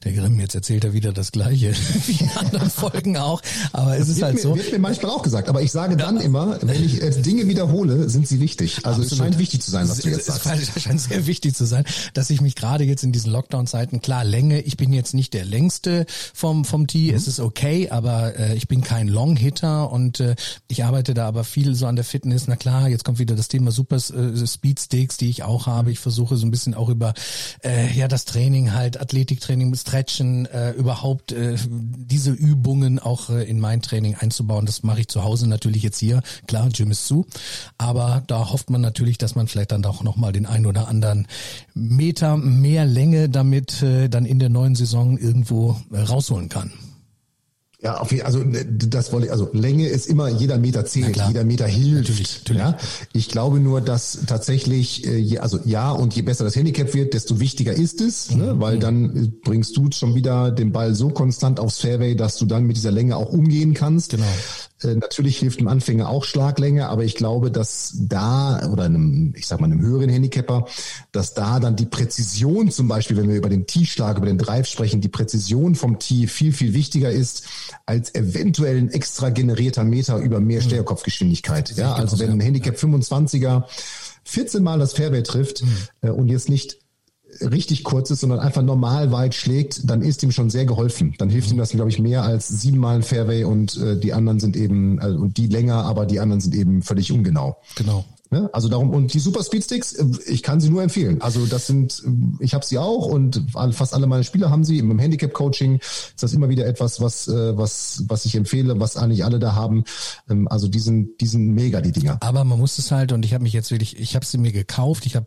der Grimm, jetzt erzählt er wieder das Gleiche, wie in anderen Folgen auch. Aber es ist halt
mir,
so.
Wird mir manchmal auch gesagt, aber ich sage dann ja. immer, wenn ich äh, Dinge wiederhole, sind sie wichtig. Also Absolut. es scheint wichtig zu sein, was du jetzt sagst.
Es scheint sehr wichtig zu sein, dass ich mich gerade jetzt in diesen Lockdown-Zeiten, klar, Länge, ich bin jetzt nicht der längste vom, vom Tee, mhm. es ist okay, aber äh, ich bin kein Long-Hitter und äh, ich arbeite da aber viel so an der Fitness. Na klar, jetzt kommt wieder das Thema Super äh, Speed Sticks, die ich auch habe. Ich versuche so ein bisschen auch über äh, ja das Training halt, Athletiktraining, Stretchen, äh, überhaupt äh, diese Übungen auch äh, in mein Training einzubauen. Das mache ich zu Hause natürlich jetzt hier. Klar, Gym ist zu, aber da hofft man natürlich, dass man vielleicht dann auch nochmal den ein oder anderen Meter mehr Länge damit äh, dann in der neuen Saison irgendwo äh, rausholen kann.
Ja, auf, also ne, das wollte ich, also Länge ist immer, jeder Meter zählt, jeder Meter hilft. Natürlich, natürlich. Ja? Ich glaube nur, dass tatsächlich, äh, je, also ja, und je besser das Handicap wird, desto wichtiger ist es, ne? mhm. ne? weil dann äh, bringst du schon wieder den Ball so konstant aufs Fairway, dass du dann mit dieser Länge auch umgehen kannst. Genau. Äh, natürlich hilft dem Anfänger auch Schlaglänge, aber ich glaube, dass da, oder einem, ich sag mal, einem höheren Handicapper, dass da dann die Präzision zum Beispiel, wenn wir über den Tee-Schlag, über den Drive sprechen, die Präzision vom Tee viel, viel wichtiger ist, als eventuell ein extra generierter Meter über mehr mhm. Steuerkopfgeschwindigkeit. Ja, also wenn ein Handicap 25er 14 Mal das Fairway trifft mhm. äh, und jetzt nicht richtig kurz ist, sondern einfach normal weit schlägt, dann ist ihm schon sehr geholfen. Dann hilft ihm das, glaube ich, mehr als siebenmal ein Fairway und äh, die anderen sind eben, äh, und die länger, aber die anderen sind eben völlig ungenau.
Genau.
Ne? Also darum, und die Super Speed Sticks, äh, ich kann sie nur empfehlen. Also das sind, äh, ich habe sie auch und fast alle meine Spieler haben sie. Im Handicap-Coaching ist das immer wieder etwas, was, äh, was, was ich empfehle, was eigentlich alle da haben. Ähm, also die sind, die sind mega, die Dinger.
Aber man muss es halt, und ich habe mich jetzt wirklich, ich habe sie mir gekauft, ich habe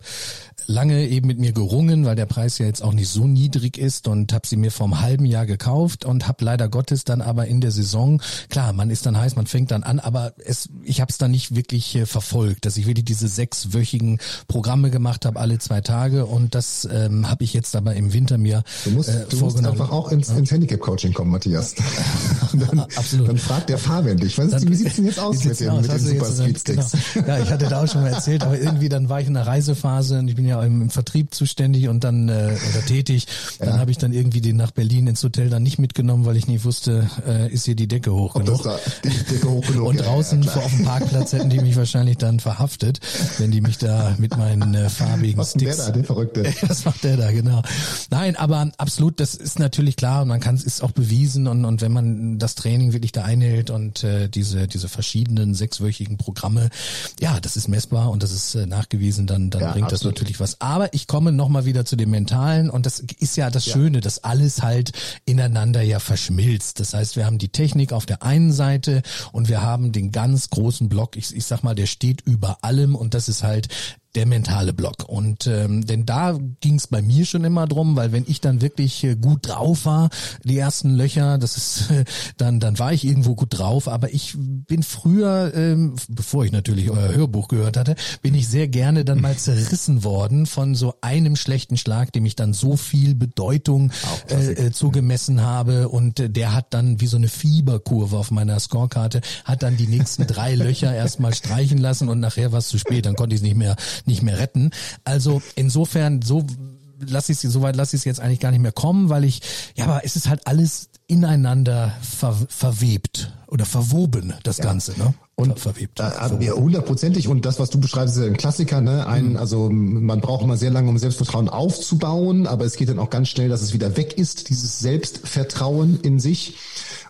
lange eben mit mir gerungen, weil der Preis ja jetzt auch nicht so niedrig ist und habe sie mir vor einem halben Jahr gekauft und habe leider Gottes dann aber in der Saison, klar, man ist dann heiß, man fängt dann an, aber es, ich habe es dann nicht wirklich verfolgt, dass ich wirklich diese sechswöchigen Programme gemacht habe, alle zwei Tage und das ähm, habe ich jetzt aber im Winter mir
Du musst, äh, du musst einfach auch ins, ins Handicap-Coaching kommen, Matthias. dann, Absolut. Dann fragt der Fabian dich, was ist, wie sieht's denn jetzt aus mit den, mit den Super Speedsticks?
Genau. Ja, ich hatte da auch schon mal erzählt, aber irgendwie dann war ich in der Reisephase und ich bin ja im, im Vertrieb zuständig und dann äh, oder tätig. Dann ja. habe ich dann irgendwie den nach Berlin ins Hotel dann nicht mitgenommen, weil ich nicht wusste, äh, ist hier die Decke hoch
genug. Da, die Decke hoch genug.
und draußen ja, vor auf dem Parkplatz hätten die mich wahrscheinlich dann verhaftet, wenn die mich da mit meinen äh, farbigen
Was
Sticks.
Der da, der Verrückte.
Das macht der da, genau. Nein, aber absolut, das ist natürlich klar und man kann es ist auch bewiesen und und wenn man das Training wirklich da einhält und äh, diese diese verschiedenen sechswöchigen Programme, ja, das ist messbar und das ist äh, nachgewiesen, dann dann ja, bringt absolut. das natürlich was. Aber ich komme nochmal wieder zu dem Mentalen und das ist ja das ja. Schöne, dass alles halt ineinander ja verschmilzt. Das heißt, wir haben die Technik auf der einen Seite und wir haben den ganz großen Block, ich, ich sag mal, der steht über allem und das ist halt der mentale Block. Und ähm, denn da ging es bei mir schon immer drum, weil wenn ich dann wirklich äh, gut drauf war, die ersten Löcher, das ist äh, dann dann war ich irgendwo gut drauf. Aber ich bin früher, ähm, bevor ich natürlich euer Hörbuch gehört hatte, bin ich sehr gerne dann mal zerrissen worden von so einem schlechten Schlag, dem ich dann so viel Bedeutung äh, äh, zugemessen habe und äh, der hat dann wie so eine Fieberkurve auf meiner Scorekarte, hat dann die nächsten drei Löcher erstmal streichen lassen und nachher war es zu spät, dann konnte ich es nicht mehr nicht mehr retten. Also insofern so lass ich so weit lass ich es jetzt eigentlich gar nicht mehr kommen, weil ich ja, aber es ist halt alles ineinander ver, verwebt oder verwoben das ja. Ganze, ne?
Und verwebt. Äh, ja, hundertprozentig. Und das, was du beschreibst, ist ein Klassiker. Ne? Ein, mhm. Also man braucht immer sehr lange, um Selbstvertrauen aufzubauen, aber es geht dann auch ganz schnell, dass es wieder weg ist, dieses Selbstvertrauen in sich.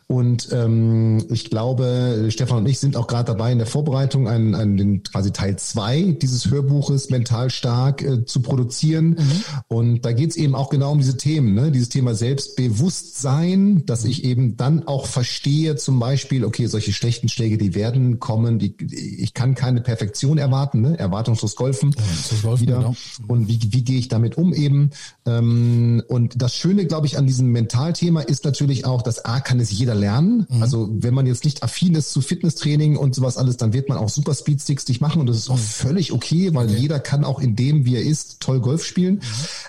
Und ähm, ich glaube, Stefan und ich sind auch gerade dabei in der Vorbereitung, einen, einen, den quasi Teil zwei dieses Hörbuches mental stark äh, zu produzieren. Mhm. Und da geht's eben auch genau um diese Themen, ne? dieses Thema Selbstbewusstsein, dass ich eben dann auch verstehe, zum Beispiel, okay, solche schlechten Schläge, die werden Kommen, die, ich kann keine Perfektion erwarten, ne? erwartungslos golfen. Ja, golfen wieder. Genau. Und wie, wie gehe ich damit um eben? Ähm, und das Schöne, glaube ich, an diesem Mentalthema ist natürlich auch, dass A kann es jeder lernen. Mhm. Also wenn man jetzt nicht affin ist zu Fitnesstraining und sowas alles, dann wird man auch super Speedsticks nicht machen und das ist auch mhm. völlig okay, weil okay. jeder kann auch in dem, wie er ist, toll Golf spielen. Mhm.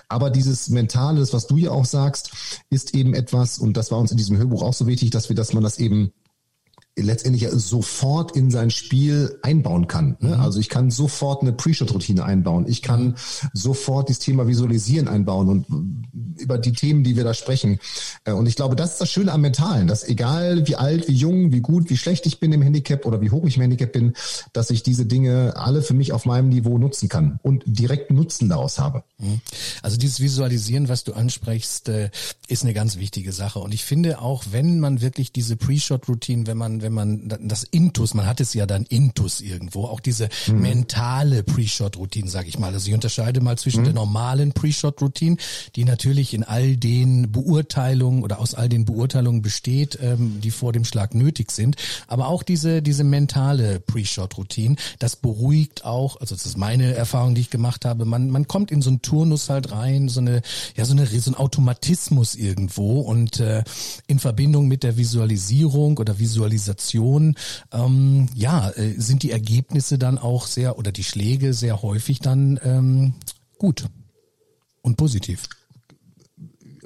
Aber dieses Mentale, das, was du ja auch sagst, ist eben etwas, und das war uns in diesem Hörbuch auch so wichtig, dass wir, dass man das eben letztendlich sofort in sein Spiel einbauen kann. Ne? Mhm. Also ich kann sofort eine Pre-Shot-Routine einbauen. Ich kann mhm. sofort das Thema Visualisieren einbauen und über die Themen, die wir da sprechen. Äh, und ich glaube, das ist das Schöne am Mentalen, dass egal wie alt, wie jung, wie gut, wie schlecht ich bin im Handicap oder wie hoch ich im Handicap bin, dass ich diese Dinge alle für mich auf meinem Niveau nutzen kann und direkt Nutzen daraus habe. Mhm.
Also dieses Visualisieren, was du ansprichst, äh, ist eine ganz wichtige Sache. Und ich finde auch, wenn man wirklich diese Pre-Shot-Routine, wenn man wenn man das Intus, man hat es ja dann Intus irgendwo, auch diese mhm. mentale Pre-Shot-Routine, sage ich mal. Also ich unterscheide mal zwischen mhm. der normalen Pre-Shot-Routine, die natürlich in all den Beurteilungen oder aus all den Beurteilungen besteht, ähm, die vor dem Schlag nötig sind, aber auch diese diese mentale Pre-Shot-Routine, das beruhigt auch, also das ist meine Erfahrung, die ich gemacht habe, man man kommt in so einen Turnus halt rein, so eine ja so eine so ein Automatismus irgendwo und äh, in Verbindung mit der Visualisierung oder Visualisation Organisation, ähm, ja, äh, sind die Ergebnisse dann auch sehr oder die Schläge sehr häufig dann ähm, gut und positiv.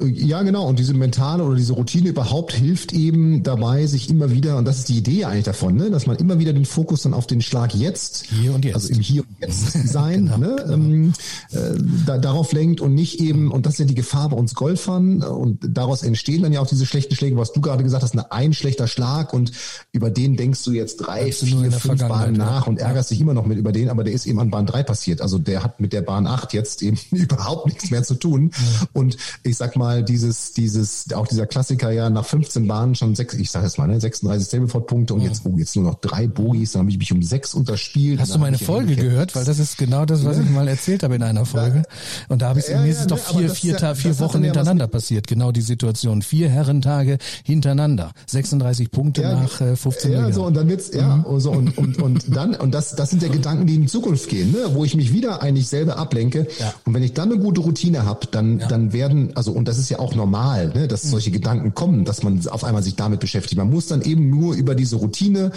Ja, genau. Und diese mentale oder diese Routine überhaupt hilft eben dabei, sich immer wieder, und das ist die Idee eigentlich davon, ne, dass man immer wieder den Fokus dann auf den Schlag jetzt,
hier und jetzt.
also im Hier und Jetzt sein, genau, ne, genau. Ähm, äh, da, darauf lenkt und nicht eben, und das ist ja die Gefahr bei uns Golfern, und daraus entstehen dann ja auch diese schlechten Schläge, was du gerade gesagt hast, eine, ein schlechter Schlag und über den denkst du jetzt drei, vier, fünf Bahnen nach und ärgerst dich immer noch mit über den, aber der ist eben an Bahn drei passiert. Also der hat mit der Bahn acht jetzt eben überhaupt nichts mehr zu tun. Ja. Und ich sag mal, mal dieses, dieses, auch dieser Klassiker ja nach 15 Bahnen schon sechs, ich sage jetzt mal, ne, 36 Stableford-Punkte und ja. jetzt, oh, jetzt nur noch drei Bogies, dann habe ich mich um sechs unterspielt.
Hast du meine Folge gehört? Weil das ist genau das, was ja. ich mal erzählt habe in einer Folge. Und da habe ich, ja, mir ist es doch vier, vier, ja, vier Wochen hintereinander passiert, genau die Situation. Vier Herrentage hintereinander. 36 Punkte nach äh, 15
Ja, so, und dann wird's, ja, mhm. so, und, und, und dann, und das, das sind ja Gedanken, die in Zukunft gehen, ne, wo ich mich wieder eigentlich selber ablenke. Und wenn ich dann eine gute Routine habe, dann, dann werden, also, und das ist ja auch normal, ne, dass solche mhm. Gedanken kommen, dass man auf einmal sich damit beschäftigt. Man muss dann eben nur über diese Routine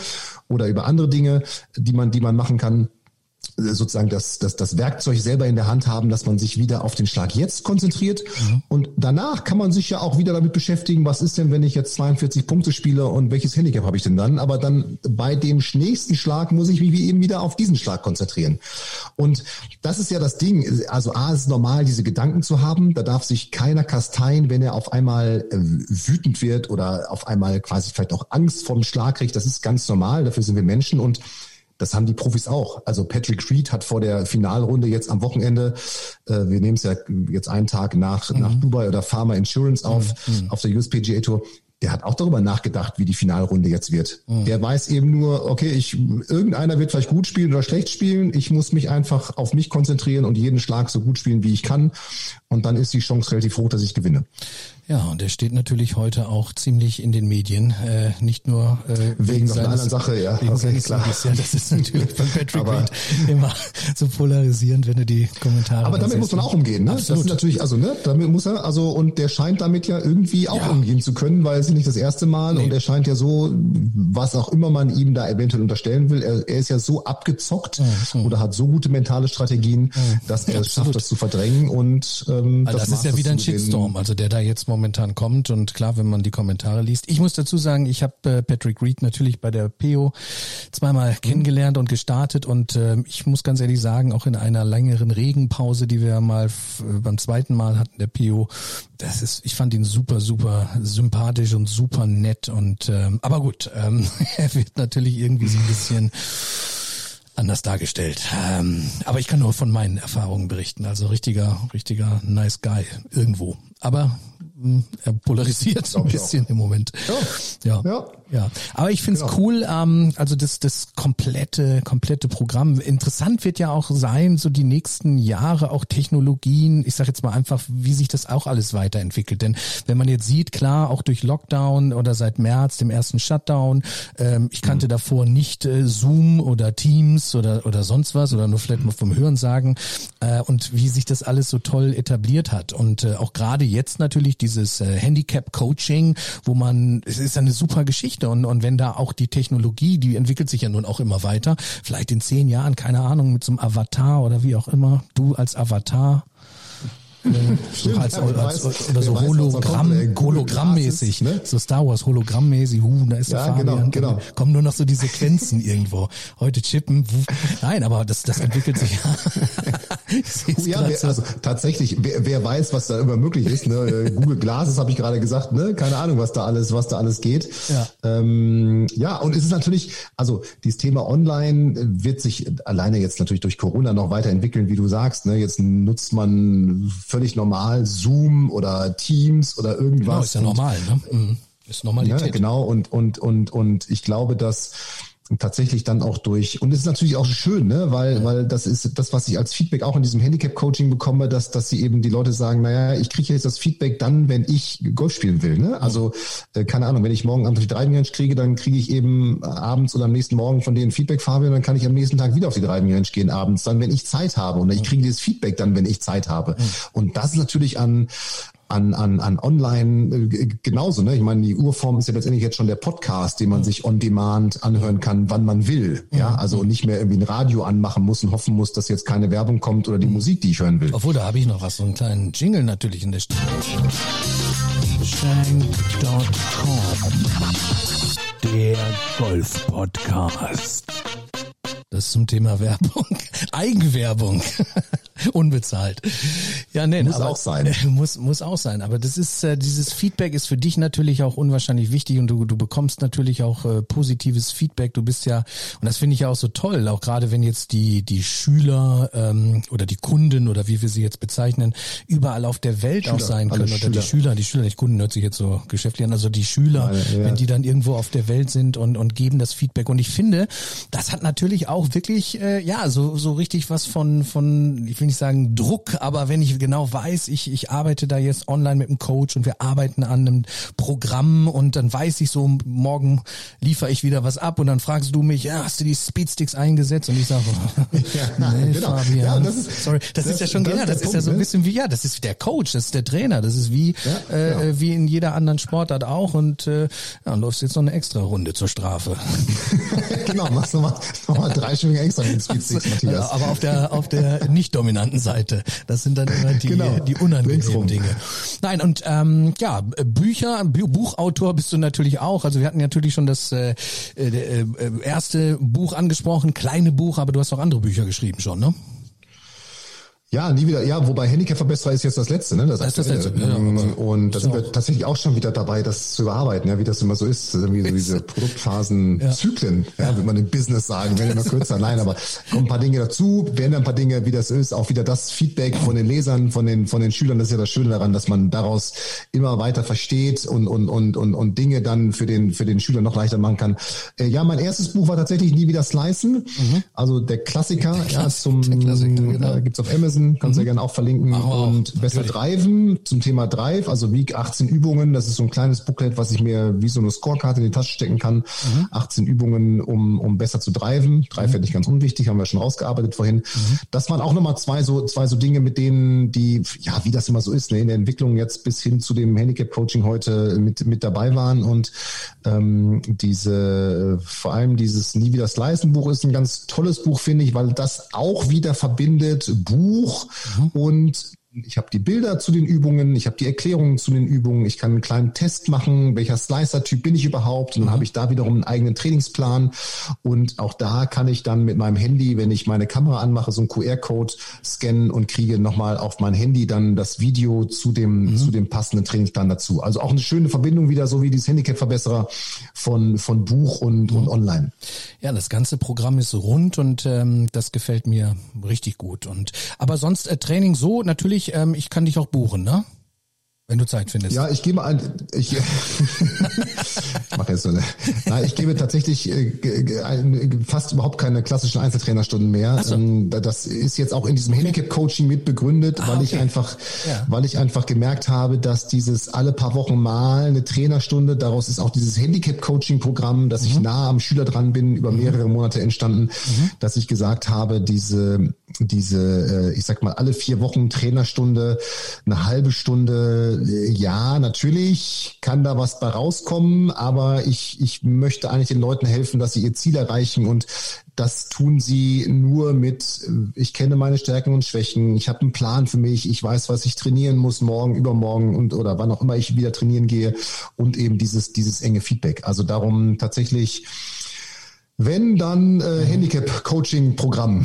oder über andere Dinge, die man, die man machen kann, sozusagen das, das, das Werkzeug selber in der Hand haben, dass man sich wieder auf den Schlag jetzt konzentriert. Mhm. Und danach kann man sich ja auch wieder damit beschäftigen, was ist denn, wenn ich jetzt 42 Punkte spiele und welches Handicap habe ich denn dann? Aber dann bei dem nächsten Schlag muss ich mich eben wieder auf diesen Schlag konzentrieren. Und das ist ja das Ding. Also A, es ist normal, diese Gedanken zu haben. Da darf sich keiner kasteien, wenn er auf einmal äh, wütend wird oder auf einmal quasi vielleicht auch Angst vom Schlag kriegt. Das ist ganz normal. Dafür sind wir Menschen und das haben die Profis auch. Also Patrick Reed hat vor der Finalrunde jetzt am Wochenende, äh, wir nehmen es ja jetzt einen Tag nach, mhm. nach Dubai oder Pharma Insurance auf, mhm. auf der USPGA Tour der hat auch darüber nachgedacht, wie die Finalrunde jetzt wird. Mhm. Der weiß eben nur, okay, ich, irgendeiner wird vielleicht gut spielen oder schlecht spielen. Ich muss mich einfach auf mich konzentrieren und jeden Schlag so gut spielen, wie ich kann. Und dann ist die Chance relativ hoch, dass ich gewinne.
Ja, und er steht natürlich heute auch ziemlich in den Medien, äh, nicht nur äh,
wegen, wegen seiner anderen Sache, ja.
Wegen okay, klar. Ja, das ist natürlich von Patrick aber, Reed immer so polarisierend, wenn du die Kommentare.
Aber damit muss man auch umgehen, ne? Absolut. Das ist natürlich, also ne, damit muss er, also und der scheint damit ja irgendwie auch ja. umgehen zu können, weil es nicht das erste Mal nee. und er scheint ja so, was auch immer man ihm da eventuell unterstellen will, er, er ist ja so abgezockt ja, oder hat so gute mentale Strategien, dass er es schafft, das zu verdrängen und
ähm, also das, das ist ja wieder ein Shitstorm, also der da jetzt momentan kommt. Und klar, wenn man die Kommentare liest. Ich muss dazu sagen, ich habe äh, Patrick Reed natürlich bei der PO zweimal mhm. kennengelernt und gestartet. Und äh, ich muss ganz ehrlich sagen, auch in einer längeren Regenpause, die wir mal äh, beim zweiten Mal hatten, der PO, das ist, ich fand ihn super, super sympathisch und super nett. Und ähm, aber gut, ähm, er wird natürlich irgendwie so ein bisschen anders dargestellt. Ähm, aber ich kann nur von meinen Erfahrungen berichten. Also richtiger, richtiger nice guy irgendwo. Aber äh, polarisiert ein bisschen im Moment.
Ja. ja. ja.
Ja, aber ich find's genau. cool, ähm, also das, das komplette, komplette Programm. Interessant wird ja auch sein, so die nächsten Jahre auch Technologien, ich sage jetzt mal einfach, wie sich das auch alles weiterentwickelt. Denn wenn man jetzt sieht, klar, auch durch Lockdown oder seit März, dem ersten Shutdown, ähm, ich kannte mhm. davor nicht äh, Zoom oder Teams oder, oder sonst was oder nur vielleicht mal vom Hören sagen äh, und wie sich das alles so toll etabliert hat. Und äh, auch gerade jetzt natürlich dieses äh, Handicap-Coaching, wo man, es ist eine super Geschichte Geschichte. Und, und wenn da auch die Technologie, die entwickelt sich ja nun auch immer weiter, vielleicht in zehn Jahren, keine Ahnung, mit so einem Avatar oder wie auch immer, du als Avatar Stimmt, als, als, als, oder so Hologramm, Hologrammmäßig, ne? so Star Wars Hologrammmäßig, huh, da ist
ja, der Fabian, genau, genau.
kommen nur noch so die Sequenzen irgendwo. Heute chippen, wuh. nein, aber das, das entwickelt sich
ja. ja wer, also tatsächlich, wer, wer weiß, was da immer möglich ist. Ne? Google Glasses habe ich gerade gesagt, ne? Keine Ahnung, was da alles, was da alles geht. Ja. Ähm, ja, und es ist natürlich, also dieses Thema Online wird sich alleine jetzt natürlich durch Corona noch weiterentwickeln, wie du sagst. Ne? Jetzt nutzt man völlig normal Zoom oder Teams oder irgendwas. Genau,
ist ja normal, ne? Mhm. Ist Normalität.
Ja, genau, und, und, und, und ich glaube, dass tatsächlich dann auch durch. Und es ist natürlich auch schön, ne, weil weil das ist das, was ich als Feedback auch in diesem Handicap Coaching bekomme, dass dass sie eben die Leute sagen, naja, ich kriege jetzt das Feedback dann, wenn ich Golf spielen will, ne? Also äh, keine Ahnung, wenn ich morgen Abend die Driving kriege, dann kriege ich eben abends oder am nächsten Morgen von denen Feedback, Fabian, dann kann ich am nächsten Tag wieder auf die Driving gehen abends, dann wenn ich Zeit habe. Und ich kriege dieses Feedback dann, wenn ich Zeit habe. Und das ist natürlich an an, an, an online äh, genauso. Ne? Ich meine, die Urform ist ja letztendlich jetzt schon der Podcast, den man mhm. sich on demand anhören kann, wann man will. Ja, mhm. also nicht mehr irgendwie ein Radio anmachen muss und hoffen muss, dass jetzt keine Werbung kommt oder die mhm. Musik, die ich hören will.
Obwohl, da habe ich noch was, so einen kleinen Jingle natürlich in der Stimme. Shank.com Der Golf-Podcast. Das zum Thema Werbung. Eigenwerbung. Unbezahlt. Ja, nee,
muss aber, auch sein.
Muss, muss auch sein. Aber das ist, äh, dieses Feedback ist für dich natürlich auch unwahrscheinlich wichtig und du, du bekommst natürlich auch äh, positives Feedback. Du bist ja, und das finde ich ja auch so toll, auch gerade wenn jetzt die, die Schüler ähm, oder die Kunden oder wie wir sie jetzt bezeichnen, überall auf der Welt Schüler, auch sein können. Oder Schüler. die Schüler, die Schüler, nicht Kunden hört sich jetzt so geschäftlich an, also die Schüler, ja, ja. wenn die dann irgendwo auf der Welt sind und, und geben das Feedback. Und ich finde, das hat natürlich auch wirklich, äh, ja, so, so richtig was von, von, ich will nicht sagen Druck, aber wenn ich genau weiß, ich, ich arbeite da jetzt online mit einem Coach und wir arbeiten an einem Programm und dann weiß ich so, morgen liefere ich wieder was ab und dann fragst du mich, ja, hast du die Speedsticks eingesetzt? Und ich sage, ja, nee, genau. Fabian, ja, das ist, sorry, das, das ist ja schon, das, ja, das ist Punkt, ja so ein ne? bisschen wie, ja, das ist der Coach, das ist der Trainer, das ist wie, ja, äh, genau. wie in jeder anderen Sportart auch und äh, ja, läufst jetzt noch eine extra Runde zur Strafe.
genau, machst du mal, noch mal drei Schwünge extra den Speedsticks, Matthias.
Aber auf der, auf der nicht dominanten Seite. Das sind dann immer die, genau. die unangenehmen Dinge. Nein, und ähm, ja, Bücher, Buchautor bist du natürlich auch. Also wir hatten natürlich schon das äh, äh, äh, erste Buch angesprochen, kleine Buch, aber du hast auch andere Bücher geschrieben schon, ne?
Ja, nie wieder. Ja, wobei Handicap-Verbesserer ist jetzt das letzte, ne? Das, das ist das letzte. Ja, und da sind wir tatsächlich auch schon wieder dabei, das zu überarbeiten, ja, wie das immer so ist. Irgendwie so diese Produktphasen, ja. Ja, würde man im Business sagen, wenn immer kürzer. Nein, aber kommen ein paar Dinge dazu, werden ein paar Dinge, wie das ist, auch wieder das Feedback von den Lesern, von den, von den Schülern. Das ist ja das Schöne daran, dass man daraus immer weiter versteht und, und, und, und, und Dinge dann für den, für den Schüler noch leichter machen kann. Äh, ja, mein erstes Buch war tatsächlich nie wieder Slicen. Mhm. Also der Klassiker, der Klassiker ja, zum, Klassiker, genau. gibt's auf Amazon kannst du mhm. ja gerne auch verlinken. Ach, und besser driven zum Thema Drive, also Week 18 Übungen. Das ist so ein kleines Booklet, was ich mir wie so eine Scorekarte in die Tasche stecken kann. Mhm. 18 Übungen, um, um besser zu driven. Drive mhm. wäre nicht ganz unwichtig, haben wir schon rausgearbeitet vorhin. Mhm. Das waren auch nochmal zwei so, zwei so Dinge, mit denen die, ja, wie das immer so ist, ne, in der Entwicklung jetzt bis hin zu dem Handicap-Coaching heute mit, mit dabei waren. Und ähm, diese, vor allem dieses Nie wieder Slicen Buch ist ein ganz tolles Buch, finde ich, weil das auch wieder verbindet Buch mhm. und ich habe die Bilder zu den Übungen, ich habe die Erklärungen zu den Übungen, ich kann einen kleinen Test machen, welcher Slicer-Typ bin ich überhaupt. Und dann mhm. habe ich da wiederum einen eigenen Trainingsplan. Und auch da kann ich dann mit meinem Handy, wenn ich meine Kamera anmache, so einen QR-Code scannen und kriege nochmal auf mein Handy dann das Video zu dem, mhm. zu dem passenden Trainingsplan dazu. Also auch eine schöne Verbindung wieder, so wie dieses Handicap-Verbesserer von, von Buch und, mhm. und online.
Ja, das ganze Programm ist rund und ähm, das gefällt mir richtig gut. Und aber sonst äh, Training so natürlich ich, ähm, ich kann dich auch buchen, ne? wenn du Zeit findest.
Ja, ich gebe ein, ich, ich mache jetzt so eine, nein, ich gebe tatsächlich äh, fast überhaupt keine klassischen Einzeltrainerstunden mehr. So. Ähm, das ist jetzt auch in diesem Handicap-Coaching mit begründet, ah, weil okay. ich einfach, ja. weil ich einfach gemerkt habe, dass dieses alle paar Wochen mal eine Trainerstunde, daraus ist auch dieses Handicap-Coaching-Programm, dass mhm. ich nah am Schüler dran bin, über mhm. mehrere Monate entstanden, mhm. dass ich gesagt habe, diese, diese, äh, ich sag mal, alle vier Wochen Trainerstunde, eine halbe Stunde ja, natürlich kann da was bei rauskommen, aber ich, ich möchte eigentlich den Leuten helfen, dass sie ihr Ziel erreichen und das tun sie nur mit, ich kenne meine Stärken und Schwächen, ich habe einen Plan für mich, ich weiß, was ich trainieren muss morgen, übermorgen und oder wann auch immer ich wieder trainieren gehe und eben dieses, dieses enge Feedback. Also darum tatsächlich, wenn dann äh, Handicap-Coaching-Programm.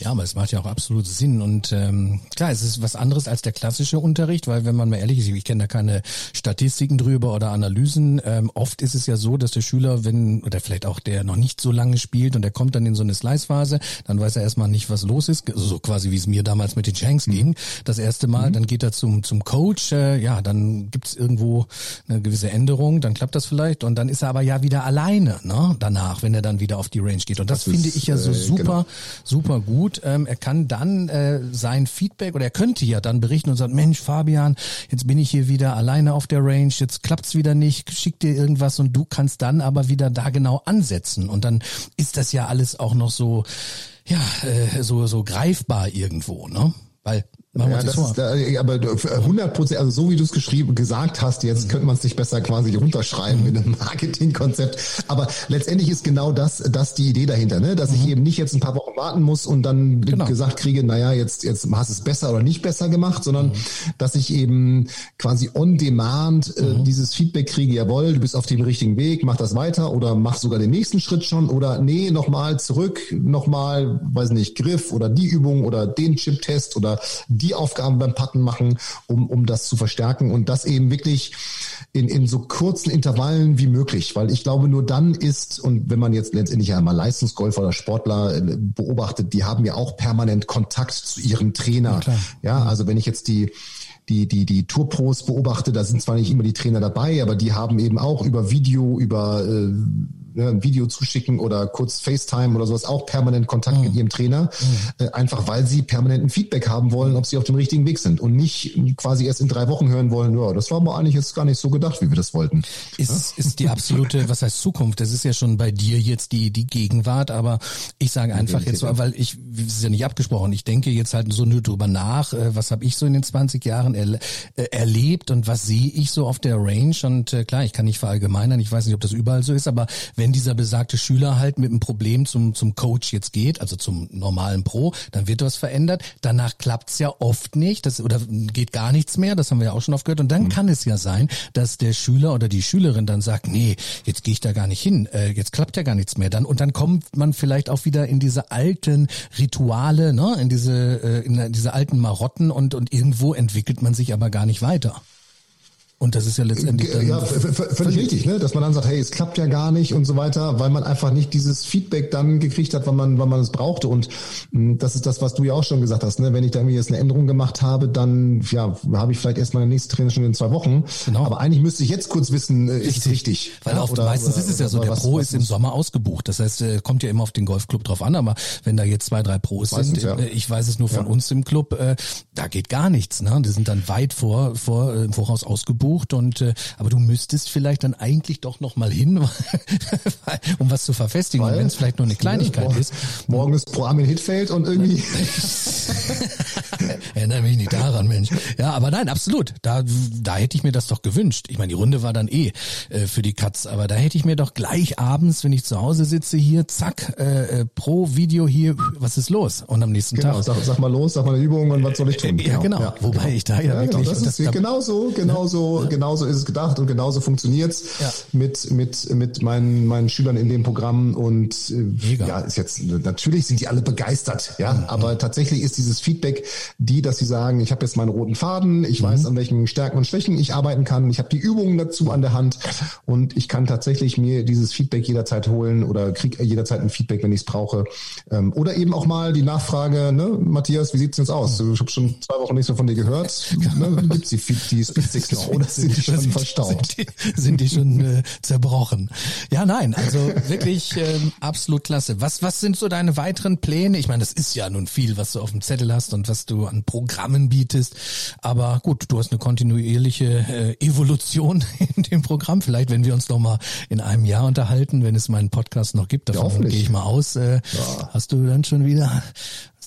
Ja, aber es macht ja auch absolut Sinn. Und ähm, klar, es ist was anderes als der klassische Unterricht, weil wenn man mal ehrlich ist, ich kenne da keine Statistiken drüber oder Analysen. Ähm, oft ist es ja so, dass der Schüler, wenn, oder vielleicht auch der noch nicht so lange spielt und der kommt dann in so eine Slice-Phase, dann weiß er erstmal nicht, was los ist. So quasi wie es mir damals mit den Shanks mhm. ging. Das erste Mal, mhm. dann geht er zum, zum Coach, äh, ja, dann gibt's irgendwo eine gewisse Änderung, dann klappt das vielleicht und dann ist er aber ja wieder alleine, ne? Danach, wenn er dann wieder auf die Range geht. Und das, das finde ich ja so äh, super, genau. super gut gut. Ähm, er kann dann äh, sein Feedback oder er könnte ja dann berichten und sagen, Mensch, Fabian, jetzt bin ich hier wieder alleine auf der Range, jetzt klappt's wieder nicht, schick dir irgendwas und du kannst dann aber wieder da genau ansetzen. Und dann ist das ja alles auch noch so, ja, äh, so, so greifbar irgendwo, ne? Weil
Machen ja, das ist da, aber 100 Prozent, also so wie du es geschrieben, gesagt hast, jetzt mhm. könnte man es nicht besser quasi runterschreiben mhm. in einem Marketingkonzept. Aber letztendlich ist genau das, das die Idee dahinter, ne? dass mhm. ich eben nicht jetzt ein paar Wochen warten muss und dann genau. gesagt kriege, naja, jetzt, jetzt hast du es besser oder nicht besser gemacht, sondern mhm. dass ich eben quasi on demand äh, mhm. dieses Feedback kriege, jawohl, du bist auf dem richtigen Weg, mach das weiter oder mach sogar den nächsten Schritt schon oder nee, nochmal zurück, nochmal, weiß nicht, Griff oder die Übung oder den Chip-Test oder die Aufgaben beim Patten machen, um, um das zu verstärken und das eben wirklich in, in so kurzen Intervallen wie möglich, weil ich glaube, nur dann ist, und wenn man jetzt letztendlich ja mal Leistungsgolfer oder Sportler äh, beobachtet, die haben ja auch permanent Kontakt zu ihrem Trainer. Ja, ja also wenn ich jetzt die die, die, die Tourpros beobachte, da sind zwar nicht immer die Trainer dabei, aber die haben eben auch über Video, über äh, ein Video zuschicken oder kurz FaceTime oder sowas auch permanent Kontakt mhm. mit ihrem Trainer, mhm. äh, einfach weil sie permanenten Feedback haben wollen, ob sie auf dem richtigen Weg sind und nicht quasi erst in drei Wochen hören wollen, ja, das war aber eigentlich jetzt gar nicht so gedacht, wie wir das wollten.
Ist, ja? ist die absolute, was heißt Zukunft? Das ist ja schon bei dir jetzt die, die Gegenwart, aber ich sage einfach jetzt, weil ich, es ist ja nicht abgesprochen, ich denke jetzt halt so nur drüber nach, äh, was habe ich so in den 20 Jahren er, äh, erlebt und was sehe ich so auf der Range und klar, ich kann nicht verallgemeinern, ich weiß nicht, ob das überall so ist, aber wenn dieser besagte Schüler halt mit einem Problem zum, zum Coach jetzt geht, also zum normalen Pro, dann wird was verändert. Danach klappt's ja oft nicht, das, oder geht gar nichts mehr, das haben wir ja auch schon oft gehört. Und dann mhm. kann es ja sein, dass der Schüler oder die Schülerin dann sagt, nee, jetzt gehe ich da gar nicht hin, äh, jetzt klappt ja gar nichts mehr. Dann, und dann kommt man vielleicht auch wieder in diese alten Rituale, ne, in diese, äh, in diese alten Marotten und, und irgendwo entwickelt man sich aber gar nicht weiter. Und das ist ja letztendlich dann
ja, völlig richtig, ne? dass man dann sagt, hey, es klappt ja gar nicht und so weiter, weil man einfach nicht dieses Feedback dann gekriegt hat, wann man, wann man es brauchte. Und hm, das ist das, was du ja auch schon gesagt hast. Ne? Wenn ich da irgendwie jetzt eine Änderung gemacht habe, dann ja, habe ich vielleicht erst meine nächste Training schon in zwei Wochen. Genau. Aber eigentlich müsste ich jetzt kurz wissen, äh, ist es richtig.
Weil ja, oft, oder, meistens oder, ist es ja so, der was, Pro was, ist im Sommer ausgebucht. Das heißt, äh, kommt ja immer auf den Golfclub drauf an, aber wenn da jetzt zwei, drei Pros meistens, sind, ja. Äh, ich weiß es nur von ja. uns im Club, da geht gar nichts. Ne? Die sind dann weit vor, vor im Voraus ausgebucht und aber du müsstest vielleicht dann eigentlich doch noch mal hin, um was zu verfestigen, wenn es vielleicht nur eine Kleinigkeit
morgen,
ist.
Morgen ist Pro Armin Hitfeld und irgendwie.
Erinnere mich nicht daran, Mensch. Ja, aber nein, absolut. Da, da hätte ich mir das doch gewünscht. Ich meine, die Runde war dann eh äh, für die Katz, aber da hätte ich mir doch gleich abends, wenn ich zu Hause sitze, hier, zack, äh, äh pro Video hier, was ist los? Und am nächsten
genau,
Tag.
Sag, sag mal los, sag mal eine Übung und was soll ich tun?
Ja, genau. genau. Ja, Wobei genau. ich da ja, ja wirklich.
Genau, das ist das, genauso, genauso, ja. genauso ist es gedacht und genauso funktioniert's ja. mit, mit, mit meinen, meinen Schülern in dem Programm und äh, ja, ist jetzt, natürlich sind die alle begeistert, ja, mhm. aber tatsächlich ist dieses Feedback die, dass sie sagen, ich habe jetzt meinen roten Faden, ich mhm. weiß, an welchen Stärken und Schwächen ich arbeiten kann, ich habe die Übungen dazu an der Hand und ich kann tatsächlich mir dieses Feedback jederzeit holen oder kriege jederzeit ein Feedback, wenn ich es brauche. Ähm, oder eben auch mal die Nachfrage, ne, Matthias, wie sieht's denn jetzt aus? Ich habe schon zwei Wochen nichts mehr von dir gehört. Ne, gibt's die, die Speedsticks noch oder sind die schon verstaubt?
Sind die, sind die schon äh, zerbrochen? Ja, nein, also wirklich ähm, absolut klasse. Was, was sind so deine weiteren Pläne? Ich meine, das ist ja nun viel, was du auf dem Zettel hast und was du an Programmen bietest. Aber gut, du hast eine kontinuierliche äh, Evolution in dem Programm. Vielleicht, wenn wir uns noch mal in einem Jahr unterhalten, wenn es meinen Podcast noch gibt, davon ja, gehe ich mal aus, äh, ja. hast du dann schon wieder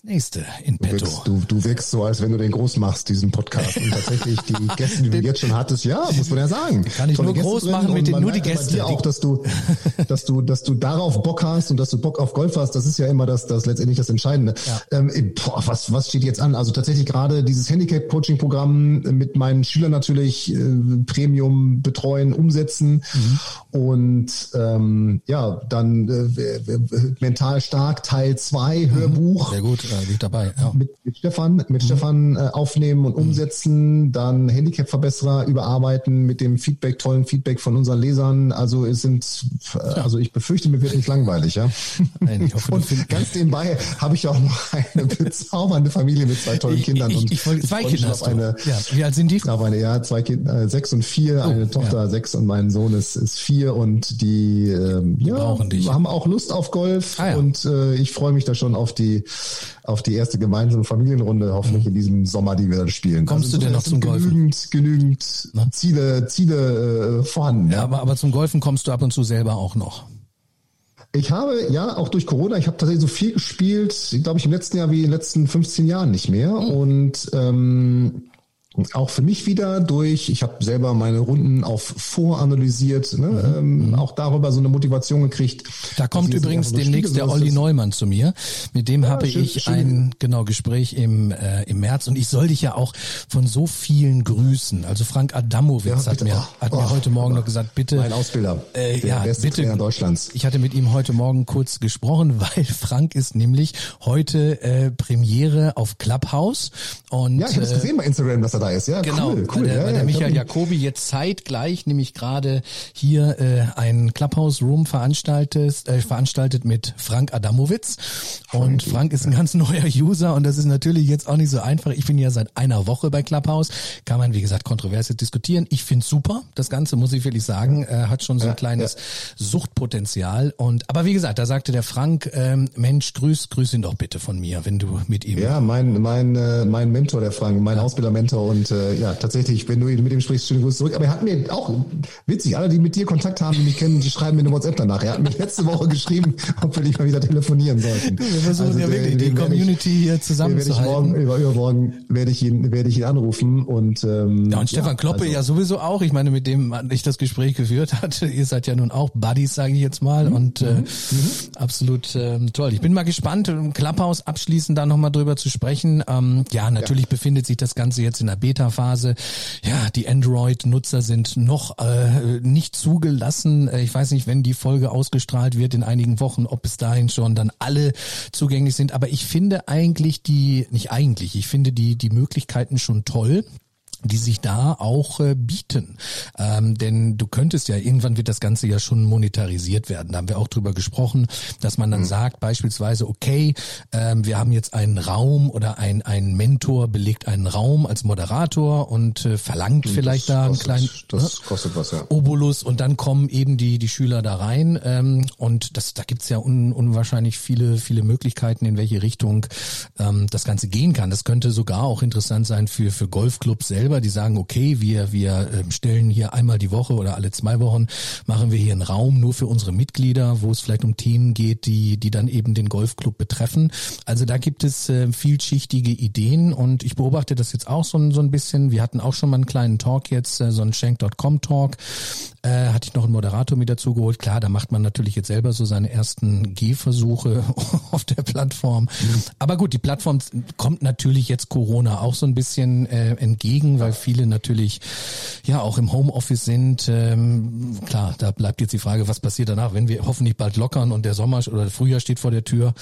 nächste in
petto. Du wirkst, du, du wirkst so, als wenn du den groß machst, diesen Podcast. Und tatsächlich die Gäste, die du jetzt schon hattest, ja, muss man ja sagen.
Kann ich nur groß machen mit den, nur die Gäste.
Dir auch, dass du, dass du, dass du darauf Bock hast und dass du Bock auf Golf hast, das ist ja immer das, das letztendlich das Entscheidende. Ja. Ähm, boah, was, was steht jetzt an? Also tatsächlich gerade dieses Handicap-Coaching-Programm mit meinen Schülern natürlich äh, Premium betreuen, umsetzen mhm. und ähm, ja, dann äh, mental stark Teil 2 Hörbuch.
Sehr gut liegt dabei.
Ja. Mit, mit Stefan, mit mhm. Stefan äh, aufnehmen und mhm. umsetzen, dann Handicap-Verbesserer überarbeiten mit dem Feedback, tollen Feedback von unseren Lesern. Also es sind, äh, also ich befürchte, mir wird nicht langweilig, ja. Nein, ich hoffe, und ganz nebenbei habe ich auch noch eine bezaubernde Familie mit zwei tollen Kindern.
Ich, ich, ich wollte zwei Kinder
auf eine,
ja. Wie alt sind die?
Auf eine, ja, zwei Kinder, äh, sechs und vier, oh, eine Tochter ja. sechs und mein Sohn ist, ist vier und die, ähm, ja, haben auch Lust auf Golf ah, ja. und äh, ich freue mich da schon auf die auf die erste gemeinsame Familienrunde hoffentlich in diesem Sommer, die wir dann spielen.
Kommst also, du denn noch zum Golfen?
Genügend, genügend Na? Ziele, Ziele äh, vorhanden.
Ja, aber, aber zum Golfen kommst du ab und zu selber auch noch.
Ich habe, ja, auch durch Corona, ich habe tatsächlich so viel gespielt, glaube ich, im letzten Jahr wie in den letzten 15 Jahren nicht mehr. Mhm. Und ähm, auch für mich wieder durch, ich habe selber meine Runden auf voranalysiert, ne, mhm. ähm, mhm. auch darüber so eine Motivation gekriegt.
Da kommt übrigens demnächst der Olli Neumann zu mir. Mit dem ja, habe schön, ich schön. ein genau Gespräch im, äh, im März und ich soll dich ja auch von so vielen grüßen. Also Frank Adamowitz ja, hat mir oh, hat oh, mir heute Morgen oh, noch gesagt, bitte
mein Ausbilder,
äh, der ja, beste bitte,
Trainer Deutschlands.
Ich hatte mit ihm heute Morgen kurz gesprochen, weil Frank ist nämlich heute äh, Premiere auf Clubhouse und
Ja, ich habe es äh, gesehen bei Instagram, dass er da ist. Ja,
genau,
cool,
cool. Weil der, ja, der Michael Jacobi jetzt zeitgleich nämlich gerade hier äh, ein Clubhouse Room veranstaltet, äh, veranstaltet mit Frank Adamowitz. Und Frank ist ein ganz neuer User und das ist natürlich jetzt auch nicht so einfach. Ich bin ja seit einer Woche bei Clubhouse. Kann man, wie gesagt, kontrovers diskutieren. Ich finde super. Das Ganze, muss ich wirklich sagen, äh, hat schon so ein ja, kleines ja. Suchtpotenzial. Und aber wie gesagt, da sagte der Frank, ähm, Mensch, grüß, grüß ihn doch bitte von mir, wenn du mit ihm.
Ja, mein, mein, äh, mein Mentor, der Frank, mein Ausbilder-Mentor und äh, ja, tatsächlich, wenn du mit ihm sprichst, schöne Grüße zurück. Aber er hat mir auch, witzig, alle, die mit dir Kontakt haben, die mich kennen, die schreiben mir eine WhatsApp danach. Er hat mir letzte Woche geschrieben, ob wir nicht mal wieder telefonieren sollten.
Wir versuchen also, ja wirklich, die Community ich, hier zusammenzuhalten.
Morgen, über, übermorgen werde ich ihn, werde ich ihn anrufen und, ähm,
Ja, und Stefan ja, Kloppe also, ja sowieso auch. Ich meine, mit dem ich das Gespräch geführt hatte. Ihr seid ja nun auch Buddies, sage ich jetzt mal. Mhm. Und äh, mhm. absolut ähm, toll. Ich bin mal gespannt, im Clubhouse abschließend da nochmal drüber zu sprechen. Ähm, ja, natürlich ja. befindet sich das Ganze jetzt in der Beta-Phase ja, die Android-Nutzer sind noch äh, nicht zugelassen. Äh, ich weiß nicht, wenn die Folge ausgestrahlt wird in einigen Wochen, ob bis dahin schon dann alle zugänglich sind. Aber ich finde eigentlich die, nicht eigentlich, ich finde die, die Möglichkeiten schon toll die sich da auch äh, bieten. Ähm, denn du könntest ja, irgendwann wird das Ganze ja schon monetarisiert werden. Da haben wir auch drüber gesprochen, dass man dann mhm. sagt, beispielsweise, okay, ähm, wir haben jetzt einen Raum oder ein, ein Mentor belegt einen Raum als Moderator und äh, verlangt das vielleicht da einen kleinen
das ne, kostet was, ja.
Obolus und dann kommen eben die, die Schüler da rein. Ähm, und das, da gibt's ja un, unwahrscheinlich viele, viele Möglichkeiten, in welche Richtung ähm, das Ganze gehen kann. Das könnte sogar auch interessant sein für, für Golfclubs selber selber, die sagen, okay, wir, wir ähm, stellen hier einmal die Woche oder alle zwei Wochen, machen wir hier einen Raum nur für unsere Mitglieder, wo es vielleicht um Themen geht, die, die dann eben den Golfclub betreffen. Also da gibt es äh, vielschichtige Ideen und ich beobachte das jetzt auch so, so ein bisschen. Wir hatten auch schon mal einen kleinen Talk jetzt, äh, so einen Shank.com Talk, äh, hatte ich noch einen Moderator mit dazu geholt. Klar, da macht man natürlich jetzt selber so seine ersten Gehversuche auf der Plattform. Mhm. Aber gut, die Plattform kommt natürlich jetzt Corona auch so ein bisschen äh, entgegen, weil viele natürlich ja auch im Homeoffice sind. Ähm, klar, da bleibt jetzt die Frage, was passiert danach, wenn wir hoffentlich bald lockern und der Sommer oder Frühjahr steht vor der Tür,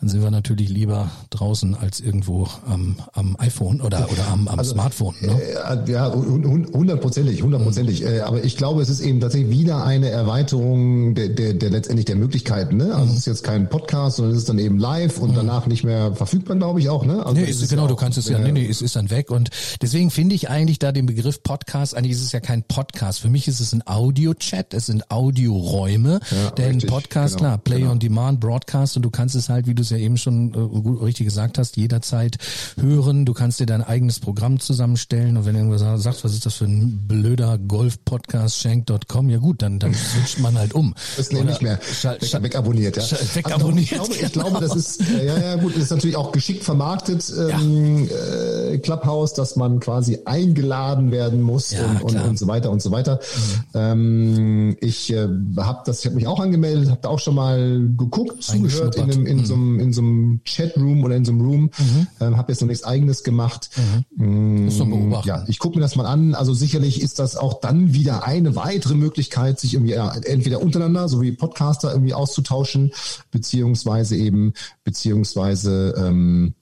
dann sind wir natürlich lieber draußen als irgendwo am, am iPhone oder oder am, am also, Smartphone. Ne?
Äh, ja, hundertprozentig, hundertprozentig. Mhm. Aber ich glaube, es ist eben tatsächlich wieder eine Erweiterung der, der, der letztendlich der Möglichkeiten. Ne? Also mhm. es ist jetzt kein Podcast, sondern es ist dann eben live und mhm. danach nicht mehr verfügbar, glaube ich auch. Ne?
Also nee, ist, ist genau, ja du kannst es ja, nee, nee, es ist dann weg und deswegen finde ich eigentlich da den Begriff Podcast, eigentlich ist es ja kein Podcast. Für mich ist es ein Audio-Chat, es sind Audioräume, ja, denn richtig, Podcast, genau, klar, Play genau. on Demand, Broadcast und du kannst es halt, wie du es ja eben schon äh, richtig gesagt hast, jederzeit hören. Du kannst dir dein eigenes Programm zusammenstellen und wenn irgendwas sagt, was ist das für ein blöder Golf-Podcast, schenk.com, ja gut, dann, dann switcht man halt um.
Das ist nicht mehr weg, wegabonniert, ja.
Wegabonniert.
Also, ich, glaube, ich glaube, das ist, ja, ja, gut, das ist natürlich auch geschickt vermarktet, ähm, ja. äh, Clubhouse, dass man quasi eingeladen werden muss ja, und, und, und, so weiter und so weiter. Mhm. Ähm, ich äh, habe das, ich habe mich auch angemeldet, habe da auch schon mal geguckt, zugehört in, einem, in, mhm. so einem, in so einem Chatroom oder in so einem Room, mhm. ähm, habe jetzt noch nichts eigenes gemacht. Mhm. Mm, ja, ich gucke mir das mal an. Also sicherlich ist das auch dann wieder eine weitere Möglichkeit, sich irgendwie entweder untereinander, so wie Podcaster irgendwie auszutauschen, beziehungsweise eben, beziehungsweise ähm,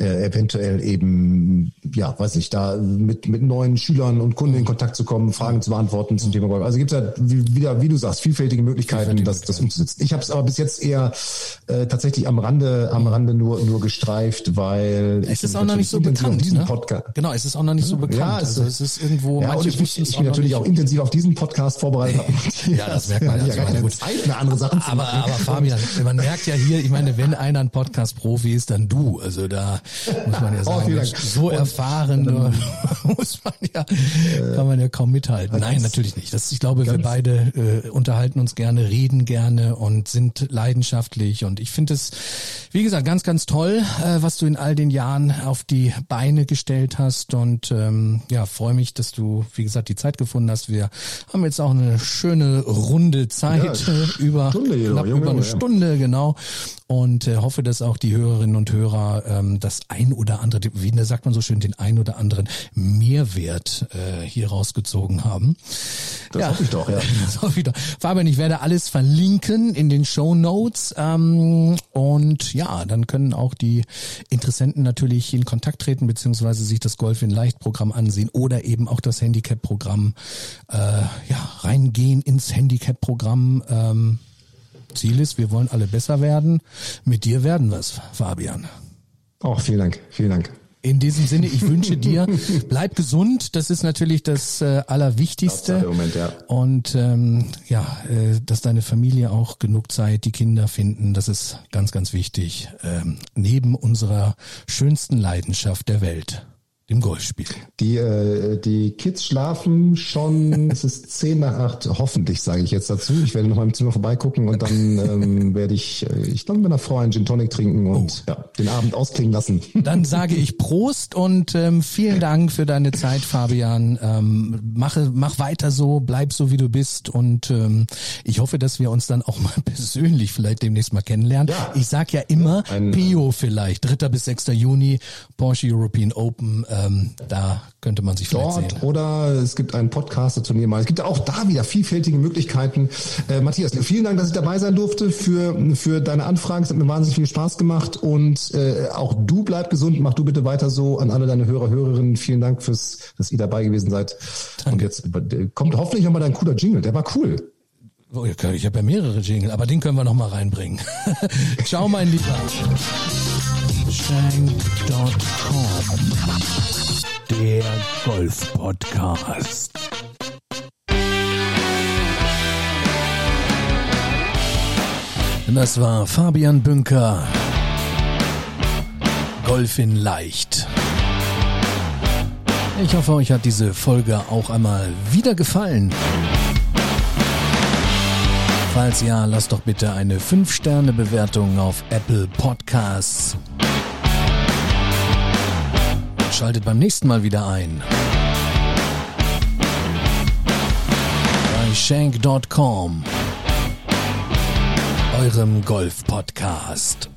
äh, eventuell eben, ja, weiß ich, da mit, mit neuen Schülern und Kunden in Kontakt zu kommen, Fragen zu beantworten zum Thema Golf. Also gibt es ja wieder, wie du sagst, vielfältige Möglichkeiten, vielfältige das, das umzusetzen. Ich habe es aber bis jetzt eher äh, tatsächlich am Rande, am Rande nur, nur gestreift, weil
es ist auch noch nicht so bekannt.
Ne? Podcast.
Genau, es ist auch noch nicht so bekannt. Ja,
es, also es ist irgendwo. Ja, und ich, ich, ich bin natürlich auch intensiv auf diesen Podcast vorbereitet.
ja, das merkt man. Ja, also ja, gut. Zeit, eine andere Sachen aber, aber Fabian, man merkt ja hier, ich meine, wenn einer ein Podcast-Profi ist, dann du. Also da muss man ja oh, sagen, so erfahren ähm, muss man ja, kann man ja kaum mithalten. Nein, natürlich nicht. Das, ich glaube, wir beide äh, unterhalten uns gerne, reden gerne und sind leidenschaftlich. Und ich finde es, wie gesagt, ganz, ganz toll, äh, was du in all den Jahren auf die Beine gestellt hast. Und ähm, ja, freue mich, dass du, wie gesagt, die Zeit gefunden hast. Wir haben jetzt auch eine schöne runde Zeit ja, äh, über Stunde, knapp Junge, über eine ja. Stunde, genau und äh, hoffe, dass auch die Hörerinnen und Hörer ähm, das ein oder andere, wie sagt man so schön, den ein oder anderen Mehrwert äh, hier rausgezogen haben.
Das ja, hoffe ich doch, ja. Das hoffe
ich doch. Fabian, ich werde alles verlinken in den Show Notes ähm, und ja, dann können auch die Interessenten natürlich in Kontakt treten beziehungsweise sich das Golf in Leicht Programm ansehen oder eben auch das Handicap Programm äh, ja reingehen ins Handicap Programm. Ähm, Ziel ist, wir wollen alle besser werden. Mit dir werden wir es, Fabian.
Auch vielen Dank, vielen Dank.
In diesem Sinne, ich wünsche dir, bleib gesund. Das ist natürlich das äh, Allerwichtigste.
Moment, ja.
Und ähm, ja, äh, dass deine Familie auch genug Zeit, die Kinder finden, das ist ganz, ganz wichtig. Ähm, neben unserer schönsten Leidenschaft der Welt dem Golfspiel.
Die, äh, die Kids schlafen schon, es ist zehn nach acht, hoffentlich sage ich jetzt dazu. Ich werde noch mal im Zimmer vorbeigucken und dann ähm, werde ich, äh, ich glaube, mit einer Frau einen Gin Tonic trinken und oh. ja, den Abend ausklingen lassen.
Dann sage ich Prost und ähm, vielen Dank für deine Zeit, Fabian. Ähm, mache, mach weiter so, bleib so, wie du bist und ähm, ich hoffe, dass wir uns dann auch mal persönlich vielleicht demnächst mal kennenlernen. Ja. Ich sag ja immer, Ein, Pio vielleicht, 3. bis 6. Juni, Porsche European Open, äh, ähm, da könnte man sich
Dort
vielleicht sehen.
Oder es gibt ein Podcaster-Turnier mal. Es gibt auch da wieder vielfältige Möglichkeiten. Äh, Matthias, vielen Dank, dass ich dabei sein durfte für, für deine Anfragen. Es hat mir wahnsinnig viel Spaß gemacht und äh, auch du bleib gesund. Mach du bitte weiter so an alle deine Hörer, Hörerinnen. Vielen Dank fürs, dass ihr dabei gewesen seid. Danke. Und jetzt äh, kommt hoffentlich nochmal dein cooler Jingle. Der war cool.
Oh, ich habe ja mehrere Jingle, aber den können wir noch mal reinbringen. Ciao, mein Lieber. Shank.com Der Golf-Podcast. Das war Fabian Bünker. Golf in leicht. Ich hoffe, euch hat diese Folge auch einmal wieder gefallen. Falls ja, lasst doch bitte eine 5-Sterne-Bewertung auf Apple Podcasts. Schaltet beim nächsten Mal wieder ein. Bei Shank.com, eurem Golf-Podcast.